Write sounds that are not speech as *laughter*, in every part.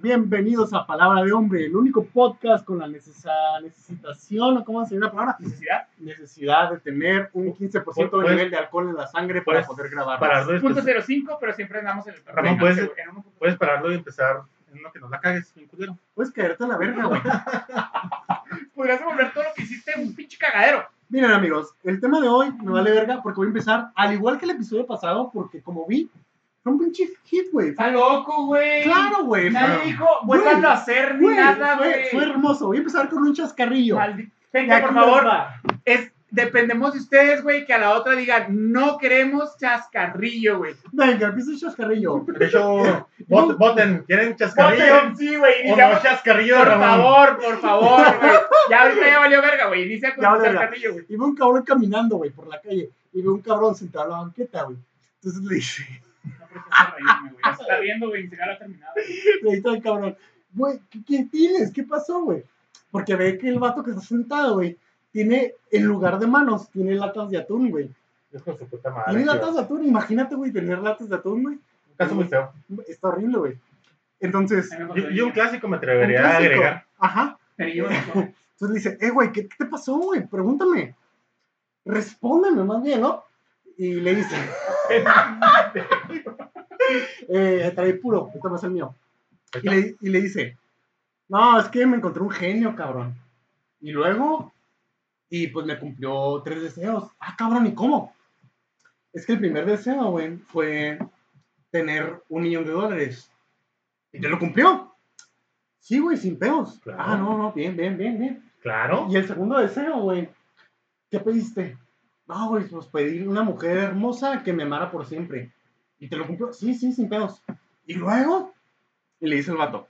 Bienvenidos a Palabra de Hombre, el único podcast con la necesa- necesitación, ¿o ¿cómo se dice la palabra? ¿Necesidad? Necesidad de tener un 15% de Puedes- nivel de alcohol en la sangre para puedes poder grabar. Pararlo y Punto empezar- 05, pero siempre andamos en el Ramón, ¿puedes- un- en un- puedes pararlo y empezar en uno que no la cagues, culero. Puedes caerte a la verga, güey. *laughs* Podrías devolver todo lo que hiciste un pinche cagadero. Miren, amigos, el tema de hoy me vale verga porque voy a empezar, al igual que el episodio pasado, porque como vi, fue un pinche hit, güey. Está loco, güey. Claro, güey. Nadie dijo, vuélvanlo a hacer ni güey, nada, güey. fue hermoso. Voy a empezar con un chascarrillo. Maldi- Gente, por favor, es, dependemos de ustedes, güey, que a la otra digan, no queremos chascarrillo, güey. Venga, empieza el chascarrillo. De hecho, *laughs* vot- voten, ¿quieren chascarrillo? Voten, Sí, güey, ¿O no iniciamos- chascarrillo Por Ramón? favor, por favor, güey. Ya ahorita ya valió verga, güey. Inicia con *laughs* Ya el chascarrillo, güey. Y veo un cabrón caminando, güey, por la calle. Y veo un cabrón sentado en la banqueta, güey. Entonces le dice, No precisas reírme, güey. Ya se está riendo, güey, ni siquiera lo ha terminado. le dice al cabrón, güey, ¿qué, qué tienes? ¿Qué pasó, güey? Porque ve que el vato que está sentado, güey, tiene, en lugar de manos, tiene latas de atún, güey. Hijo de su puta madre. Tiene latas de atún, imagínate, güey, tener latas de atún, güey. Un caso muy feo. Está horrible, güey. Entonces, Y, y un clásico me atrevería a agregar. Ajá. Pero yo *laughs* no Entonces le dice, eh, güey, ¿qué, qué te pasó, güey? Pregúntame. Respóndeme más bien, ¿no? Y le dice, eh, trae puro, este es el mío. Y le, y le dice, no, es que me encontré un genio, cabrón. Y luego, y pues me cumplió tres deseos. Ah, cabrón, ¿y cómo? Es que el primer deseo, güey, fue tener un millón de dólares. Y te lo cumplió. Sí, güey, sin peos. Claro. Ah, no, no, bien, bien, bien, bien. Claro. Y el segundo deseo, güey, ¿qué pediste? No, güey, pues pedí una mujer hermosa que me amara por siempre. Y te lo cumplió. Sí, sí, sin pedos. Y luego, y le dice el vato,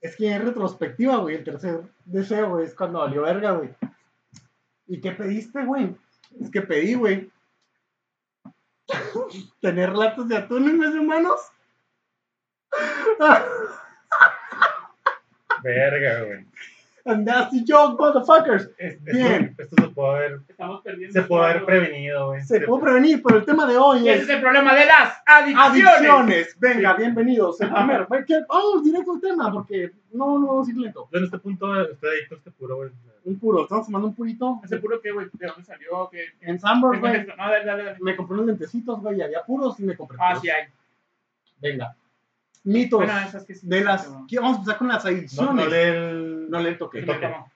es que en retrospectiva, güey, el tercer deseo, güey, es cuando valió verga, güey. ¿Y qué pediste, güey? Es que pedí, güey, *laughs* tener latas de atún en vez de humanos. *laughs* Verga, güey. And that's the joke, motherfuckers. Es- Bien. Esto, esto se puede haber, Estamos perdiendo. se puede haber prevenido, güey. Se puede prevenir, pero el tema de hoy Y ese es es el problema de las adicciones. Adicciones. Venga, bienvenidos. El primero. Vamos directo al tema porque no, no vamos a ir lento. Yo en este punto estoy adicto a este puro, güey. Un puro. Estamos tomando un purito. Ese puro que, güey, ¿de dónde salió? ¿Qué? En Sambors, ¿Qué güey. No, dale, dale, dale. Me compré unos lentecitos, güey. y Había puros y me compré Ah, puros. sí hay. Venga. Mitos. Bueno, esas que sí. de las. No, ¿qué? Vamos a empezar con las No, adicciones. no lee el... No le toque. ¿Cómo, cómo?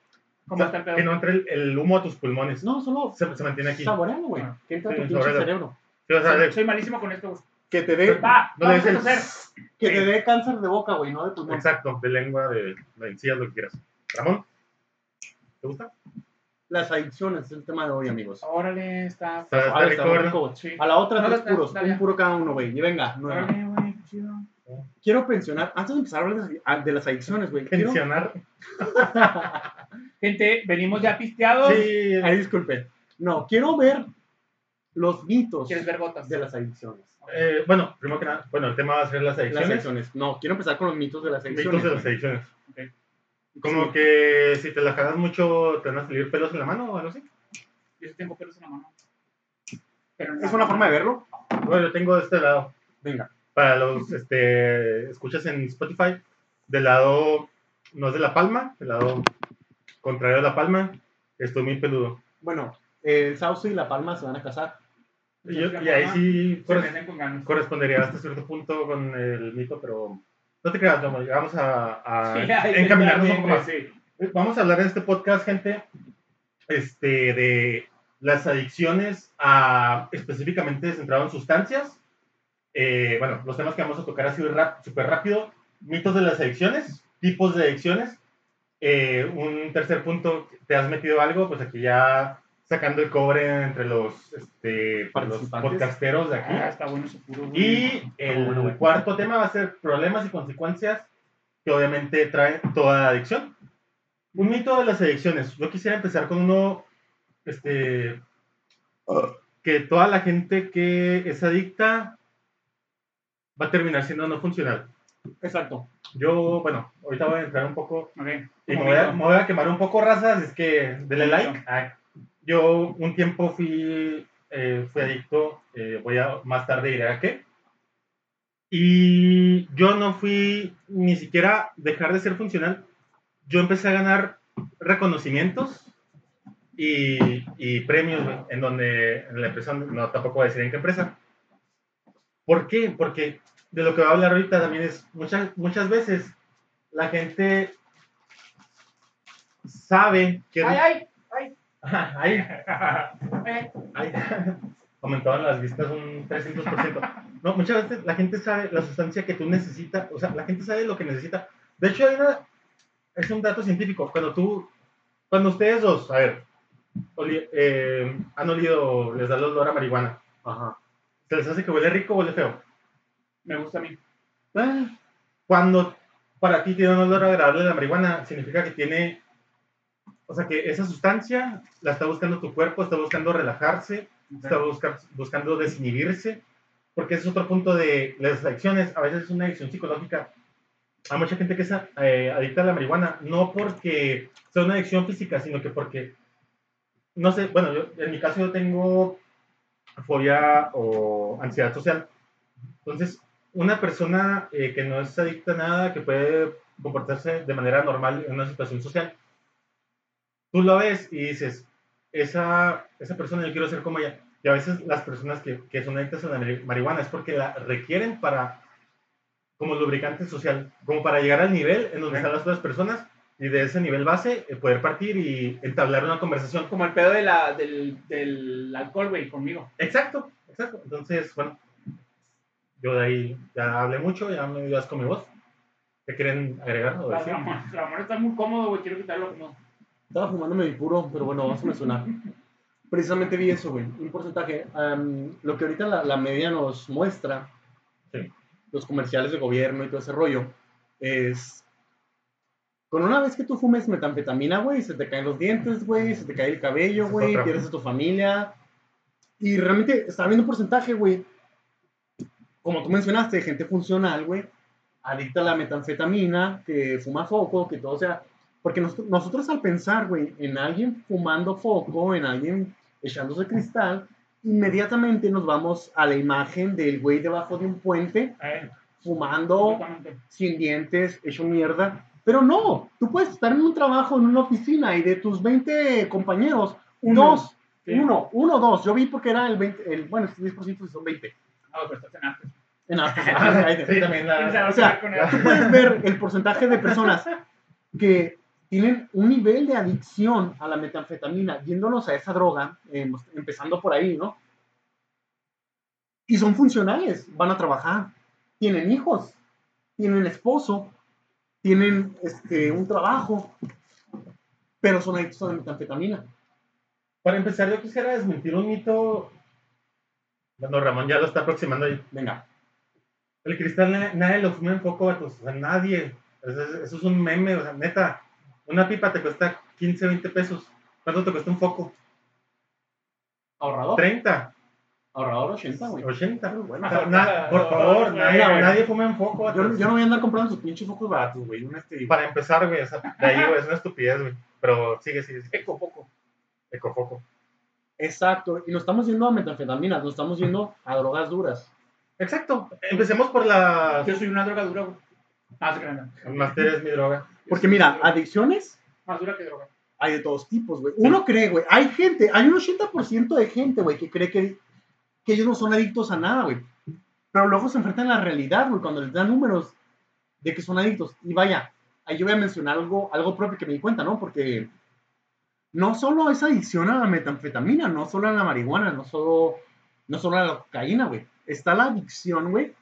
¿Cómo está el pedo? Que no entre el, el humo a tus pulmones. No, solo Se, se mantiene aquí. saboreando, güey. Ah. Que entra Sí, tu pinche cerebro. Sí, o sea, Soy, de- soy malísimo con esto, güey. Que te dé, Va, no vamos a toser. que te dé cáncer de boca, güey, no de pulmón. Exacto, de lengua, de, de encías, lo que quieras. Ramón, ¿te gusta? Las adicciones es el tema de hoy, amigos. Órale, está. Está, está rico, está rico. A la otra, No, tres está- puros. Un puro cada uno, güey. Y venga. Órale, güey, chido. Quiero pensionar, antes de empezar a hablar de, las- las adicciones, güey. quiero- Pensionar. *laughs* Gente, venimos ya pisteados. Sí, Ay, disculpe. No, quiero ver los mitos de las adicciones. eh, bueno, primero que nada, bueno, el tema va a ser las Las adicciones. adicciones. No, quiero empezar con los mitos de las adicciones. Mitos de las adicciones. Como Sí. que si te la cagas mucho, te van a salir pelos en la mano o algo así. Yo sí tengo pelos en la mano. Pero en Es la una mano. forma de verlo. Bueno, yo tengo de este lado. Venga. Para los este, escuchas en Spotify, del lado, no es de la palma, del lado contrario de la palma, estoy muy peludo. Bueno, el sauce y la palma se van a casar. Y, yo- y ahí sí corres- correspondería hasta cierto punto con el mito, pero no te creas, no, vamos a, a *laughs* Sí, encaminarnos un poco más. sí. Vamos a hablar en este podcast, gente, este, de las adicciones a, específicamente centrado en sustancias. Eh, bueno, los temas que vamos a tocar así súper rápido. Mitos de las adicciones, tipos de adicciones. Eh, un tercer punto, ¿te has metido algo? Pues aquí ya sacando el cobre entre los, este, los Participantes. podcasteros de aquí. Ah, está bueno. Y el Bueno, bueno. cuarto tema va a ser problemas y consecuencias que obviamente traen toda adicción. Un mito de las adicciones. Yo quisiera empezar con uno, este, que toda la gente que es adicta va a terminar siendo no funcional. Exacto. Yo, bueno, ahorita voy a entrar un poco Ok. y me voy, a, me voy a quemar un poco razas, es que Como like. Yo un tiempo fui, eh, fui adicto, eh, voy a más tarde iré a qué. Y yo no fui ni siquiera dejar de ser funcional. Yo empecé a ganar reconocimientos y, y premios, en donde en la empresa, no tampoco voy a decir en qué empresa. ¿Por qué? Porque de lo que va a hablar ahorita también es muchas, muchas veces la gente sabe que... Ay, ay, Ay, *laughs* ay. ay. Aumentaban las vistas un 300%. No, muchas veces la gente sabe la sustancia que tú necesitas, o sea, la gente sabe lo que necesita. De hecho, hay una, es un dato científico. Cuando tú, cuando ustedes dos, a ver, oli- eh, han olido, les da el olor a marihuana, Ajá. ¿Se les hace que huele rico o huele feo? Me gusta a mí. Eh, Cuando para ti tiene un olor agradable la marihuana, significa que tiene, o sea, que esa sustancia la está buscando tu cuerpo, está buscando relajarse, está busca- buscando desinhibirse, porque ese es otro punto de las adicciones. A veces es una adicción psicológica. Hay mucha gente que es eh, adicta a la marihuana, no porque sea una adicción física, sino que porque, no sé, bueno, yo, en mi caso yo tengo fobia o ansiedad social. Entonces, una persona eh, que no es adicta a nada, que puede comportarse de manera normal en una situación social, tú lo ves y dices, esa, esa persona yo quiero ser como ella. Y a veces las personas que, que son adictas a la mari- marihuana es porque la requieren para, como lubricante social, como para llegar al nivel en donde están las otras personas y de ese nivel base eh, poder partir y entablar una conversación. Como el pedo de la, del, del alcohol, güey, conmigo. Exacto, exacto. Entonces, bueno, yo de ahí ya hablé mucho, ya me dio asco mi voz. ¿Qué quieren agregar o decir? Ramón, Ramón está muy cómodo, güey. Quiero quitarlo. No. Estaba fumándome mi puro, pero bueno, vamos a mencionar. Precisamente vi eso, güey. Un porcentaje. am, lo que ahorita la, la media nos muestra, Sí. los comerciales de gobierno y todo ese rollo, es. Con una vez que tú fumes metanfetamina, güey, se te caen los dientes, güey, se te cae el cabello, güey, pierdes a tu familia. Y realmente estaba viendo un porcentaje, güey. Como tú mencionaste, gente funcional, güey, adicta a la metanfetamina, que fuma foco, que todo sea. Porque nos- nosotros al pensar, güey, en alguien fumando foco, en alguien echándose cristal, inmediatamente nos vamos a la imagen del güey debajo de un puente, Eh, fumando, sin dientes, hecho mierda. Pero no, tú puedes estar en un trabajo, en una oficina, y de tus 20 compañeros, Uno. dos, Sí. uno, uno, dos. Yo vi porque era el 20, el, bueno, este 10% son 20. Ah, pero estás en arte. En *laughs* la- Sí, también la... O sea, Tú puedes ver el porcentaje de personas que tienen un nivel de adicción a la metanfetamina, yéndonos a esa droga, eh, empezando por ahí, ¿no? Y son funcionales, van a trabajar, tienen hijos, tienen esposo, tienen este, un trabajo, pero son adictos a la metanfetamina. Para empezar, yo quisiera desmentir un mito. Bueno, Ramón ya lo está aproximando ahí. Venga, El cristal na- nadie lo fuma en foco, vatos. O sea, nadie. Eso es, eso es un meme, o sea, neta. Una pipa te cuesta 15, 20 pesos. ¿Cuánto te cuesta un foco? ahorrador, 30, ahorrador 80, güey. 80. Bueno, O sea, na- por favor, nadie, nadie fuma en foco, yo, yo no voy a andar comprando sus pinches focos baratos, güey. este- Para empezar, güey, o sea, de ahí, güey, es una estupidez, güey. Pero sigue, sigue, sigue. Eco poco. Ecofoco. Exacto, y nos estamos yendo a metanfetamina, nos estamos yendo a drogas duras. Exacto. Empecemos por la... Yo soy una droga dura, güey. Más grande. El máster es mi droga. Porque mira, adicciones Más dura que droga. hay de todos tipos, güey. Uno cree, güey, hay gente, hay un 80% de gente, güey, que cree que, que ellos no son adictos a nada, güey. Pero luego se enfrentan a la realidad, güey, cuando les dan números de que son adictos. Y vaya, ahí yo voy a mencionar algo, algo propio que me di cuenta, ¿no? Porque no solo es adicción a la metanfetamina, no solo a la marihuana, no solo, no solo a la cocaína, güey. Está la adicción, güey.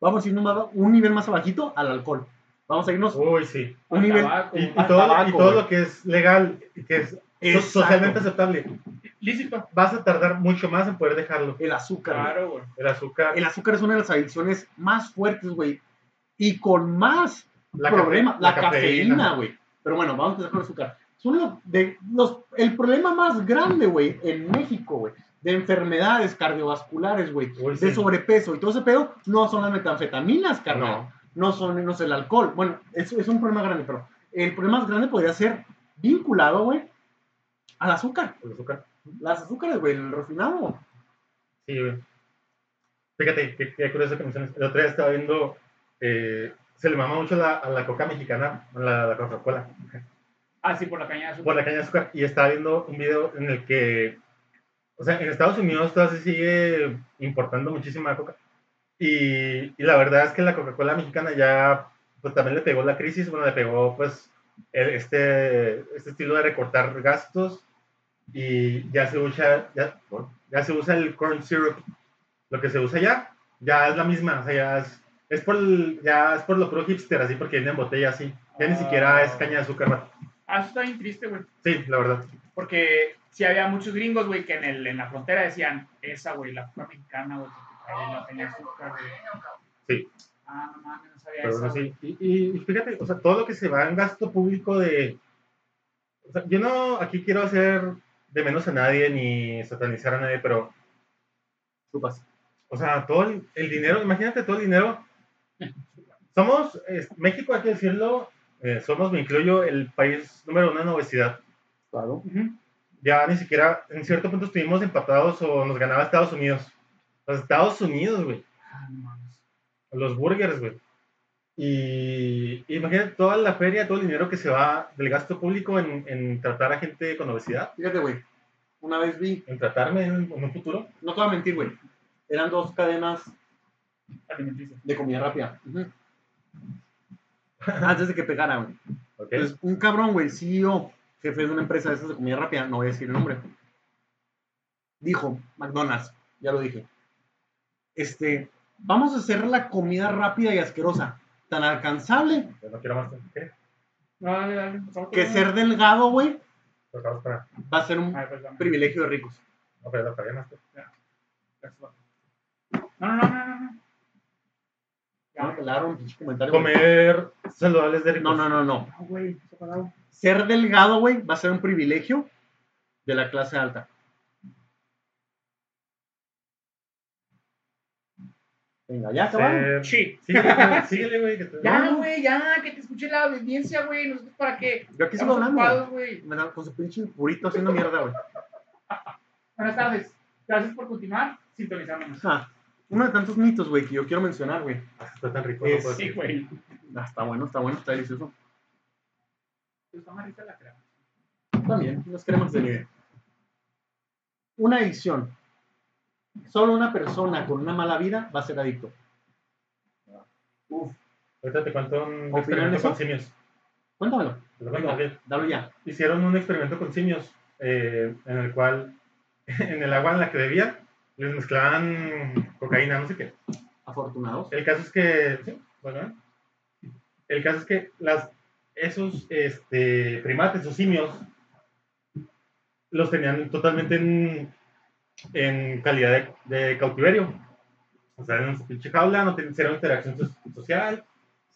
Vamos a más- un nivel más abajito al alcohol. Vamos a irnos Uy, sí. un Al nivel... tabaco. Y, y todo, tabaco, y todo lo que es legal que es Exacto. socialmente aceptable, Lícito. vas a tardar mucho más en poder dejarlo. El azúcar. Claro, güey. El azúcar, El azúcar es una de las adicciones más fuertes, güey. Y con más la problema, cafe- la, cafeína, güey. Pero bueno, vamos a empezar con el azúcar. Son los, de, los, el problema más grande, güey, en México, güey, de enfermedades cardiovasculares, güey, de sí. sobrepeso y todo ese pedo, no son las metanfetaminas, carnal. No. No son no es el alcohol. Bueno, es, es un problema grande, pero el problema más grande podría ser vinculado, güey, al azúcar. El azúcar. Las azúcares, güey, el refinado. Sí, güey. Fíjate, qué, qué curioso que menciones. El otro día estaba viendo, eh, se le mama mucho la- a la coca mexicana, a la, la Coca-Cola, Ah, sí, por la caña de azúcar. por la caña de azúcar. Y estaba viendo un video en el que, o sea, en Estados Unidos todavía se sigue importando muchísima coca. Y, y la verdad es que la Coca-Cola mexicana ya, pues también le pegó la crisis, bueno, le pegó, pues, el- este, este estilo de recortar gastos y ya se usa, ya, ya se usa el corn syrup. Lo que se usa ya, ya es la misma, o sea, ya es, es por, el- ya es por lo puro hipster, así, porque viene en botella así. Ya ni siquiera es caña de azúcar. Ah, eso está bien triste, güey. Sí, la verdad. Porque sí había muchos gringos, güey, que en, el, en la frontera decían, esa, güey, la coca mexicana, güey, la caña de azúcar, güey. Sí. Ah, no mames, no sabía Pero eso. bueno, güey. sí. Y, y- y fíjate, o sea, todo lo que se va en gasto público de... O sea, yo no aquí quiero hacer de menos a nadie ni satanizar a nadie, pero, Chupas. o sea, todo el, el dinero, imagínate todo el dinero. Somos, es- México, hay que decirlo, eh, somos, me incluyo, el país número uno en obesidad. Claro. Ya ni siquiera, en cierto punto estuvimos empatados o nos ganaba Estados Unidos. Los Estados Unidos, güey. Ah, los burgers, güey. Y, y imagínate toda la feria, todo el dinero que se va del gasto público en, en tratar a gente con obesidad, Fíjate, güey. Una vez vi, en tratarme en, en un futuro. no te voy a mentir, güey. Eran dos cadenas de comida rápida. *laughs* Antes de que pegara, güey. un cabrón, güey, CEO, jefe de una empresa de esas de comida rápida, no voy a decir el nombre. Dijo, McDonald's, ya lo dije. Este, vamos a hacer la comida rápida y asquerosa, tan alcanzable Ya no quiero más. ¿Qué? No, dale, dale. que ser delgado, güey, Por favor, para. va a ser un Ay, perdón. privilegio de ricos. No, pero no, para más. No, no, no, no, no. Ya me pelaron, pinche comentario. Comer saludables de ricos. No, no, no, no. No, güey, se ha parado. Ser delgado, güey, va a ser un privilegio de la clase alta. Venga, ya acabaron. Ser- Sí. Síguele, güey, síguele, güey. que te- Ya, No. güey, ya, que te escuche la audiencia, güey. Nosotros para qué. Yo aquí sigo hablando. güey. Me da con su pinche purito haciendo mierda, güey. Buenas tardes. Gracias por continuar sintonizándonos. Ah, uno de tantos mitos, güey, que yo quiero mencionar, güey. Ah, Está tan rico. Eh, no Sí, güey. Ah, está bueno, está bueno, está delicioso. Está más rica la crema. También, unas cremas de nieve. Una adicción. Solo una persona con una mala vida va a ser adicto. Uf. Ahorita te cuento un ¿Opinan experimento eso? con simios. Cuéntamelo. Venga, dalo ya. hicieron un experimento con simios eh, en el cual *laughs* en el agua en la que bebían les mezclaban cocaína, no sé qué. Afortunados. El caso es que, sí, bueno, ¿eh? el caso es que las, esos este, primates o simios los tenían totalmente en, en calidad de, de cautiverio. O sea, en su pinche jaula, no tenían cero interacción so- social,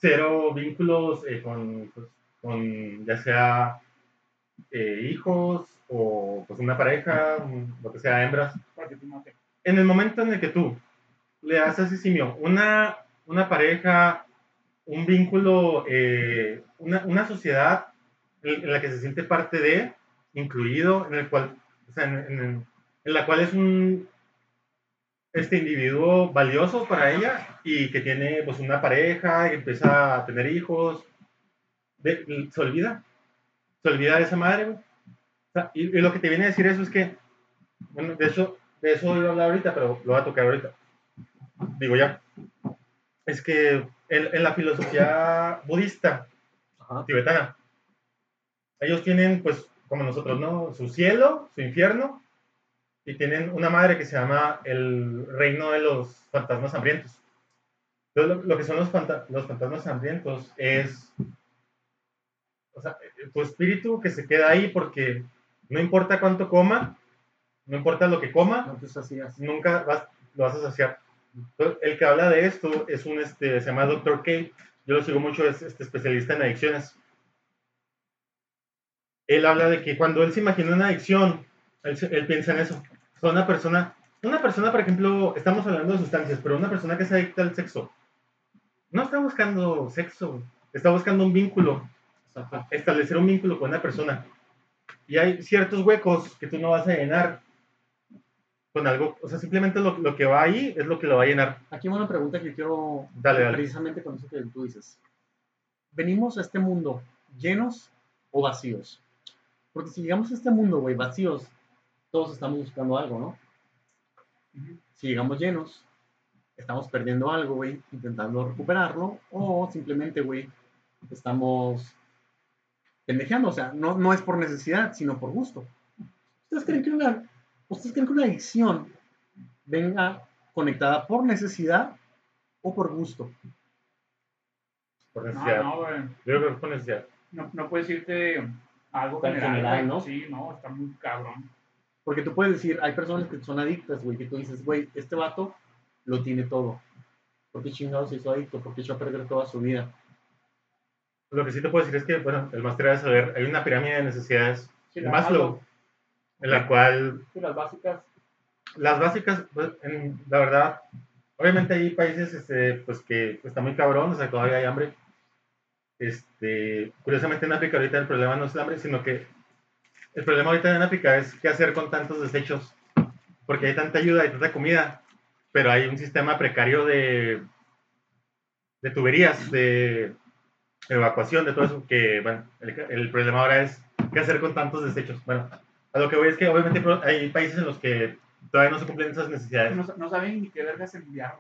cero vínculos eh, con, pues, con ya sea eh, hijos o pues una pareja, lo que sea, hembras. En el momento en el que tú le a ese simio una, una pareja, un vínculo, eh, una, una sociedad en la que se siente parte de, incluido, en el cual, o sea, en, en- en la cual es un este individuo valioso para ella y que tiene pues una pareja y empieza a tener hijos, de- se olvida, se olvida de esa madre. O sea, y, y lo que te viene a decir eso es que, bueno, de eso, de eso iba a hablar ahorita, pero lo voy a tocar ahorita. Digo ya. Es que en, en la filosofía budista Ajá. tibetana, ellos tienen, pues, como nosotros, ¿no? Su cielo, su infierno, y tienen una madre que se llama el reino de los fantasmas hambrientos. Entonces, lo, lo que son los, fanta- los fantasmas hambrientos es, o sea, tu espíritu que se queda ahí porque no importa cuánto coma, no importa lo que coma, No nunca vas, lo vas a saciar. Entonces, el que habla de esto es un, este, se llama Dr. K. Yo lo sigo mucho, es este, especialista en adicciones. Él habla de que cuando él se imagina una adicción, él, él piensa en eso. O sea, una persona, una persona, por ejemplo, estamos hablando de sustancias, pero una persona que es adicta al sexo, no está buscando sexo, está buscando un vínculo, Exacto. establecer un vínculo con una persona. Y hay ciertos huecos que tú no vas a llenar con algo, o sea, simplemente lo, lo que va ahí es lo que lo va a llenar. Aquí una pregunta que quiero Dale, dale. precisamente con eso que tú dices. ¿Venimos a este mundo llenos o vacíos? Porque si llegamos a este mundo, güey, vacíos, todos estamos buscando algo, ¿no? Si llegamos llenos, estamos perdiendo algo, güey, intentando recuperarlo, o simplemente, güey, estamos pendejeando, o sea, no, no es por necesidad, sino por gusto. ¿Ustedes creen que una, ¿ustedes creen que una adicción venga conectada por necesidad o por gusto? Por No, necesidad. no, güey. Yo creo que es por necesidad. No, no puedes irte a algo general, general. ¿no? Sí, no, está muy cabrón. Porque tú puedes decir, hay personas que son adictas, güey, que tú dices, güey, este vato lo tiene todo. ¿Por qué chingados hizo adicto? ¿Por qué echó a perder toda su vida? Lo que sí te puedo decir es que, bueno, el máster debe saber, hay una pirámide de necesidades Sí, de la Maslow, en la cual Sí, las básicas. las básicas, pues, en- la verdad, obviamente hay países este, pues, que está muy cabrón, o sea, todavía hay hambre. Este, curiosamente en África ahorita el problema no es el hambre, sino que el problema ahorita en África es qué hacer con tantos desechos, porque hay tanta ayuda y tanta comida, pero hay un sistema precario de, de tuberías, de evacuación, de todo eso, que, bueno, el, el problema ahora es qué hacer con tantos desechos. Bueno, a lo que voy es que obviamente hay países en los que todavía no se cumplen esas necesidades. No, no saben ni qué vergas enviar.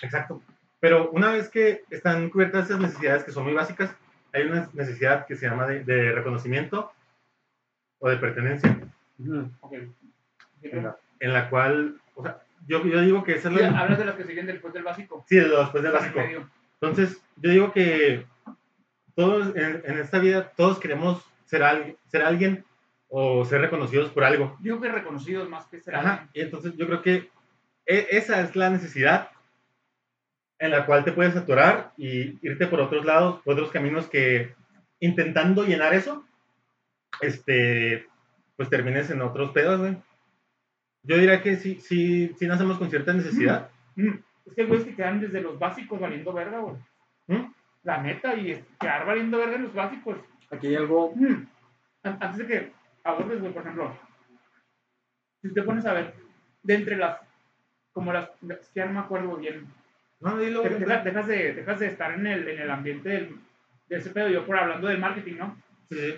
Exacto. Pero una vez que están cubiertas esas necesidades que son muy básicas, hay una necesidad que se llama de, de reconocimiento o de pertenencia, Ujú. Ok. en la, en la cual, o sea, yo, yo digo que esa es Sí, la... hablas de las que siguen después del básico. Sí, de lo después del básico. Entonces, yo digo que todos en, en esta vida, todos queremos ser, al- ser alguien o ser reconocidos por algo. Digo que reconocidos más que ser Ajá. alguien. Y entonces yo creo que e- esa es la necesidad en la cual te puedes atorar y irte por otros lados, por otros caminos que intentando llenar eso, este, pues termines en otros pedos, güey. Yo diría que sí, sí, sí nacemos con cierta necesidad. Mm, Es que hay güeyes que quedan desde los básicos valiendo verga, güey. ¿Mm? La neta, y es- quedar valiendo verga en los básicos. Aquí hay algo Mm. An- Antes de que abordes, güey, por ejemplo, si te pones a ver, de entre las, como las, es que ya no me acuerdo bien, No, dilo, güey. deja- dejas, de, dejas de estar en el, en el ambiente del, de ese pedo, yo por hablando del marketing, ¿no? Sí.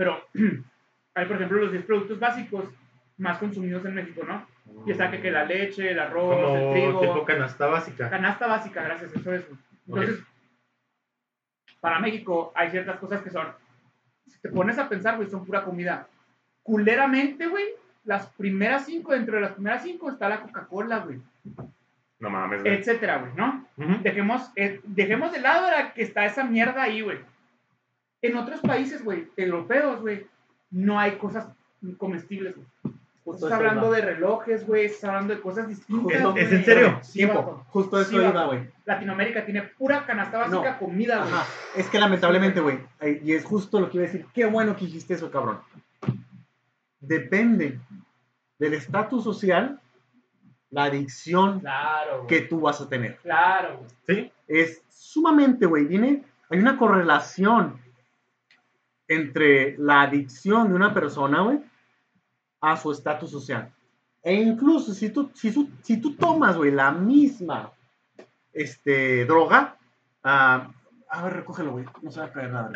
Pero *clears throat* hay, por ejemplo, los 10 productos básicos más consumidos en México, ¿no? Y está que, que la leche, el arroz, el Como trigo, tipo canasta básica. canasta básica, gracias, eso es. Entonces, para México hay ciertas cosas que son, si te pones a pensar, güey, son pura comida. Culeramente, güey, las primeras cinco, dentro de las primeras cinco está la Coca-Cola, güey, No mames, güey. etcétera, güey, ¿no? Ujú. Dejemos, eh, dejemos de lado la que está esa mierda ahí, güey. En otros países, güey, europeos, güey, no hay cosas comestibles, güey. justo Estás eso hablando iba. de relojes, güey, estás hablando de cosas distintas. ¿Es- es en serio? Sí, Tiempo. Justo eso Sí, iba, güey. Latinoamérica tiene pura canasta básica, No. comida, güey. Es que lamentablemente, güey, y es justo lo que iba a decir. Qué bueno que dijiste eso, cabrón. Depende del estatus social, la adicción Claro, que tú vas a tener. Claro, güey. Sí, Es sumamente, güey, viene, hay una correlación entre la adicción de una persona, güey, a su estatus social. E incluso si tú, si tú, si tú tomas, güey, la misma este, droga, ah, a ver, recógelo, güey, no se va a caer nada.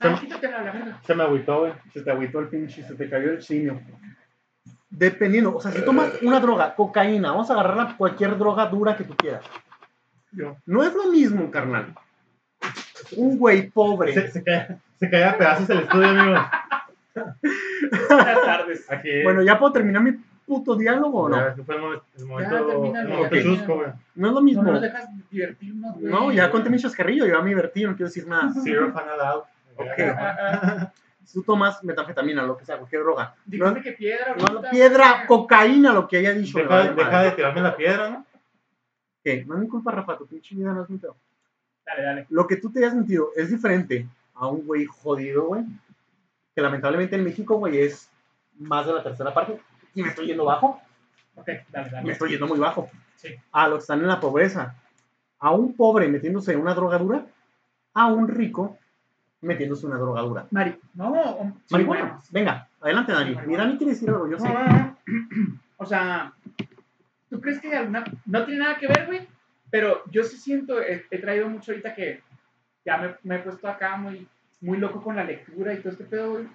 Ah, quítatela a la verga. se me agüitó, güey. Se te agüitó el pinche, se te cayó el simio. Dependiendo, o sea, si tomas una droga, cocaína, vamos a agarrar cualquier droga dura que tú quieras. Yo. No es lo mismo, carnal. Un güey pobre. Se, se, cae, se cae a pedazos el estudio, amigo. Buenas tardes. Aquí. Bueno, ¿ya puedo terminar mi puto diálogo o no? Ya, fue el mo- el momento, termínalo, el momento chusco, güey. No es lo No mismo. nos dejas divertirnos, güey. No, ya conté mi chascarrillo, yo ya me divertí, no quiero decir nada. Zero fun allowed. Ok. Tú tomas metafetamina, lo que sea, cualquier droga. No, Dijiste que piedra, no, piedra, cocaína, lo que haya dicho. Deja, deja de tirarme la piedra, ¿no? ¿Qué? No es mi culpa, Rafa, tu pinche vida no es mi pedo. Dale, dale. Lo que tú te hayas sentido es diferente a un güey jodido, güey. Que lamentablemente en México, güey, es más de la tercera parte. Y me estoy yendo bajo. Ok, dale, Me dale. estoy yendo muy bajo. Sí. A los que están en la pobreza. A un pobre metiéndose una drogadura. A un rico metiéndose una drogadura. Mari, no, sí, Marihuana. bueno. Venga, adelante, Dani. Sí, Mi Dani quiere decir algo, yo sé. No, *clears throat* no. O sea, ¿tú crees que alguna... No tiene nada que ver, güey, pero yo sí siento, he, he traído mucho ahorita que ya me, me he puesto acá muy, muy loco con la lectura y todo este pedo, güey,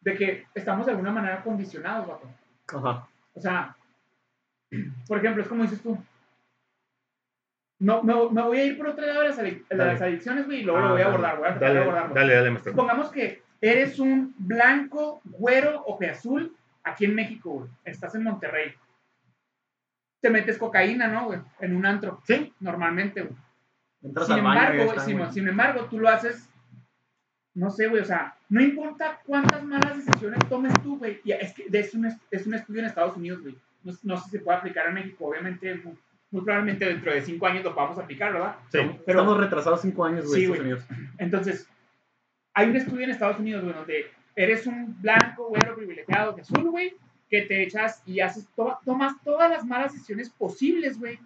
de que estamos de alguna manera condicionados, vato. Ajá. O sea, por ejemplo, es como dices tú. No, me, me voy a ir por otra lado de las, adic- las adicciones, güey, y luego lo Ah, voy a abordar, voy a tratar de Dale, abordarlo. dale, dale, maestro. Supongamos que eres un blanco, güero, azul aquí en México, güey. Estás en Monterrey. Te metes cocaína, ¿no, güey? En un antro, Sí, normalmente, güey. Entras Sin al baño embargo, güey, sin, sin embargo, tú lo haces, no sé, güey, o sea, no importa cuántas malas decisiones tomes tú, güey, y es que es un, es un estudio en Estados Unidos, güey, no, no sé si se puede aplicar en México, obviamente, muy, muy probablemente dentro de cinco años lo podamos aplicar, ¿verdad? sí. pero- Estamos retrasados cinco años, güey, Sí, Estados güey. Unidos. Entonces, hay un estudio en Estados Unidos, güey, donde eres un blanco, güero, privilegiado, de azul, güey, que te echas y haces, to- tomas todas las malas decisiones posibles, güey,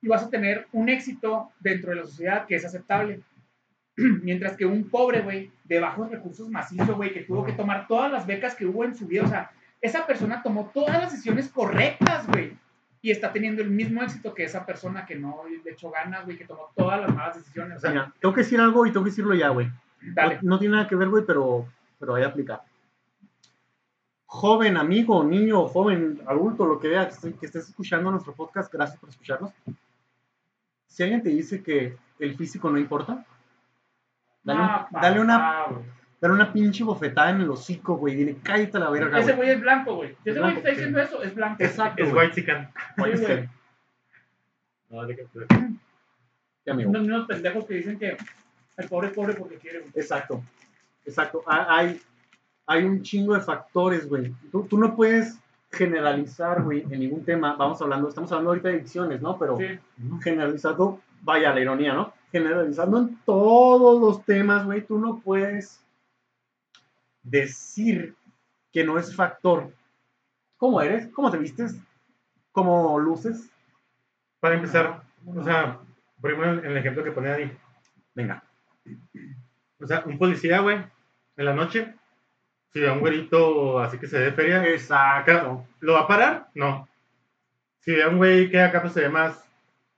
y vas a tener un éxito dentro de la sociedad que es aceptable. *clears throat* Mientras que un pobre, güey, de bajos recursos macizo, güey, que tuvo que tomar todas las becas que hubo en su vida, o sea, esa persona tomó todas las decisiones correctas, güey, y está teniendo el mismo éxito que esa persona que no le echó ganas, güey, que tomó todas las malas decisiones. O sea, Mira, tengo que decir algo y tengo que decirlo ya, güey. dale. No, no tiene nada que ver, güey, pero, pero vaya a aplicar. Joven, amigo, niño, joven, adulto, lo que vea, que estés, escuchando nuestro podcast, gracias por escucharnos. Si alguien te dice que el físico no importa, dale, un- Ah, dale una, ah, dale una pinche bofetada en el hocico, güey. Dile, cállate a la verga, Ese güey. es blanco, güey. Si ese güey está sí. diciendo eso, es blanco. Exacto, Es white chican. Oye, Sí, güey. No, sí, amigo. Unos mismos pendejos que dicen que el pobre es pobre porque quiere, güey. Exacto, exacto. Ha- Hay, hay un chingo de factores, güey. Tú, tú no puedes generalizar, güey, en ningún tema. Vamos hablando, estamos hablando ahorita de adicciones, ¿no? Pero Sí. generalizando, vaya la ironía, ¿no? Generalizando en todos los temas, güey, tú no puedes decir que no es factor. ¿Cómo eres? ¿Cómo te vistes? ¿Cómo luces? Para empezar, o sea, primero en el ejemplo que ponía ahí. Venga. O sea, un policía, güey, en la noche, si ve a un güerito así que se dé feria, Exacto. ¿lo va a parar? No. Si ve a un güey que acá pues, se ve más,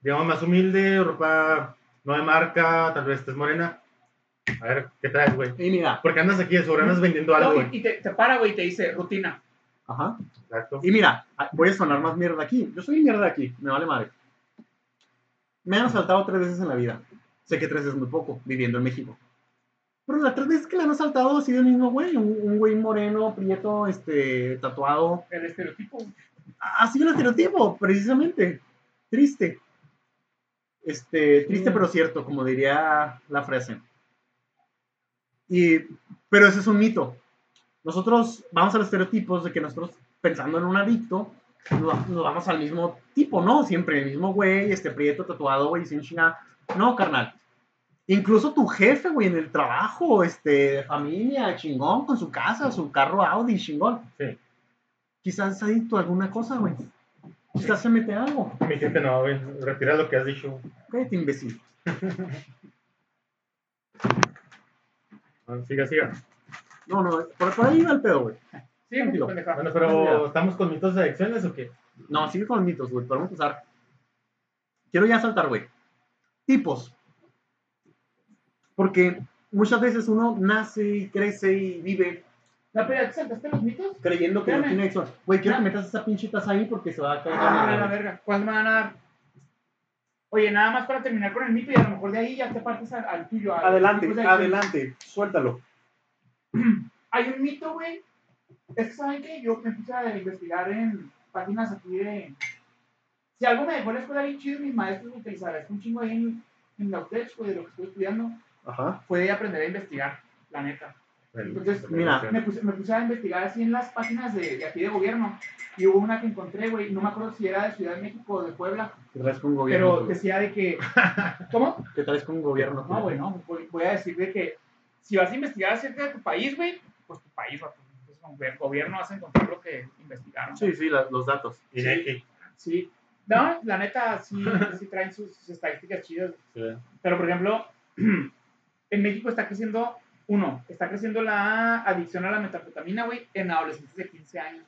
digamos, más humilde, ropa no de marca, tal vez es morena. A ver, ¿qué traes, güey? Y mira, Porque andas aquí, de seguro andas vendiendo algo, No, güey. y, y te, te para, güey, y te dice rutina. ajá. Exacto. Y mira, ah, voy a sonar más mierda aquí. Yo soy mierda aquí, me vale madre. Me han asaltado tres veces en la vida. Sé que tres es muy poco, viviendo en México. Pero las tres veces que me han asaltado ha sido el mismo güey, un, un güey moreno, prieto, este, tatuado. El estereotipo. Ha sido el estereotipo, precisamente. Triste. Este, triste Sí. pero cierto, como diría la frase. Y, pero ese es un mito. Nosotros vamos a los estereotipos de que nosotros, pensando en un adicto, nos vamos al mismo tipo, ¿no? Siempre el mismo güey, este prieto, tatuado, güey, sin chingada. No, carnal. Incluso tu jefe, güey, en el trabajo, este, familia, chingón, con su casa, su carro Audi, chingón. Sí. Quizás es adicto a alguna cosa, güey. Quizás se mete algo. Mi gente no, güey. Retira lo que has dicho. Cállate, imbécil. *laughs* Ah, Siga, siga. No, no, por, por ahí va el pedo, güey. Sí, Tranquilo. Bueno, pero ¿estamos con mitos de adicciones o qué? No, sigue con mitos, güey. A empezar. Quiero ya saltar, güey. Tipos. Porque muchas veces uno nace y crece y vive pero ya te saltaste los mitos. creyendo que no tiene adicción. Güey, quiero que metas esa pinche taza ahí porque se va a caer. Ah, la la verga. ¿Cuál me van a dar? Oye, nada más para terminar con el mito y a lo mejor de ahí ya te partes al, al tuyo. al- Adelante, adelante. Suéltalo. *clears throat* Hay un mito, güey. Es que, ¿saben qué? Yo me puse a investigar en páginas aquí de... Si algo me dejó la escuela bien chido, mis maestros, que les agradezco un chingo ahí en, en la UTEC, güey, de lo que estoy estudiando, Ajá. fue aprender a investigar, la neta. Entonces, mira, Me puse, me puse a investigar así en las páginas de, de aquí de gobierno y hubo una que encontré, güey, no me acuerdo si era de Ciudad de México o de Puebla, Te traes con gobierno. pero güey. decía de que... *laughs* ¿Cómo? Te traes con un gobierno. No, güey, no. Voy, voy a decir de que si vas a investigar acerca de tu país, güey, pues tu país. Entonces, como el gobierno vas a encontrar lo que investigaron. Sí, sí, la- los datos. Y de aquí. Sí. No, la neta, sí, sí traen sus, sus estadísticas chidas. Sí. Pero, por ejemplo, *clears throat* en México está creciendo, uno, está creciendo la adicción a la metanfetamina, güey, en adolescentes de 15 años.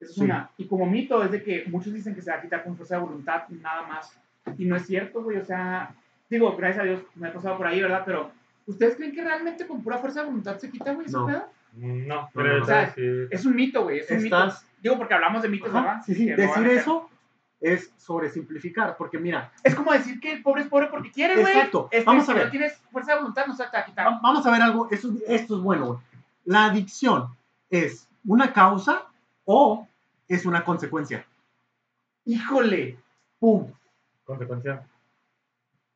Esa es Sí. una. Y como mito es de que muchos dicen que se va a quitar con fuerza de voluntad, nada más. Y no es cierto, güey. O sea, digo, gracias a Dios me he pasado por ahí, ¿verdad? Pero, ¿ustedes creen que realmente con pura fuerza de voluntad se quita, güey, ese No. pedo? No, No, pero no, o sea, sí. Es un mito, güey. Es un Estás- mito. Digo, porque hablamos de mitos, Ajá, ¿verdad? sí, sí, no decir ser- eso es sobresimplificar, porque mira, Es como decir que el pobre es pobre porque quiere, güey. Exacto. Este, Vamos si a ver. no tienes fuerza de voluntad, no se te va a quitar. va- vamos a ver algo, esto, esto es bueno, güey. La adicción es una causa o es una consecuencia. Híjole. ¡Pum! Consecuencia.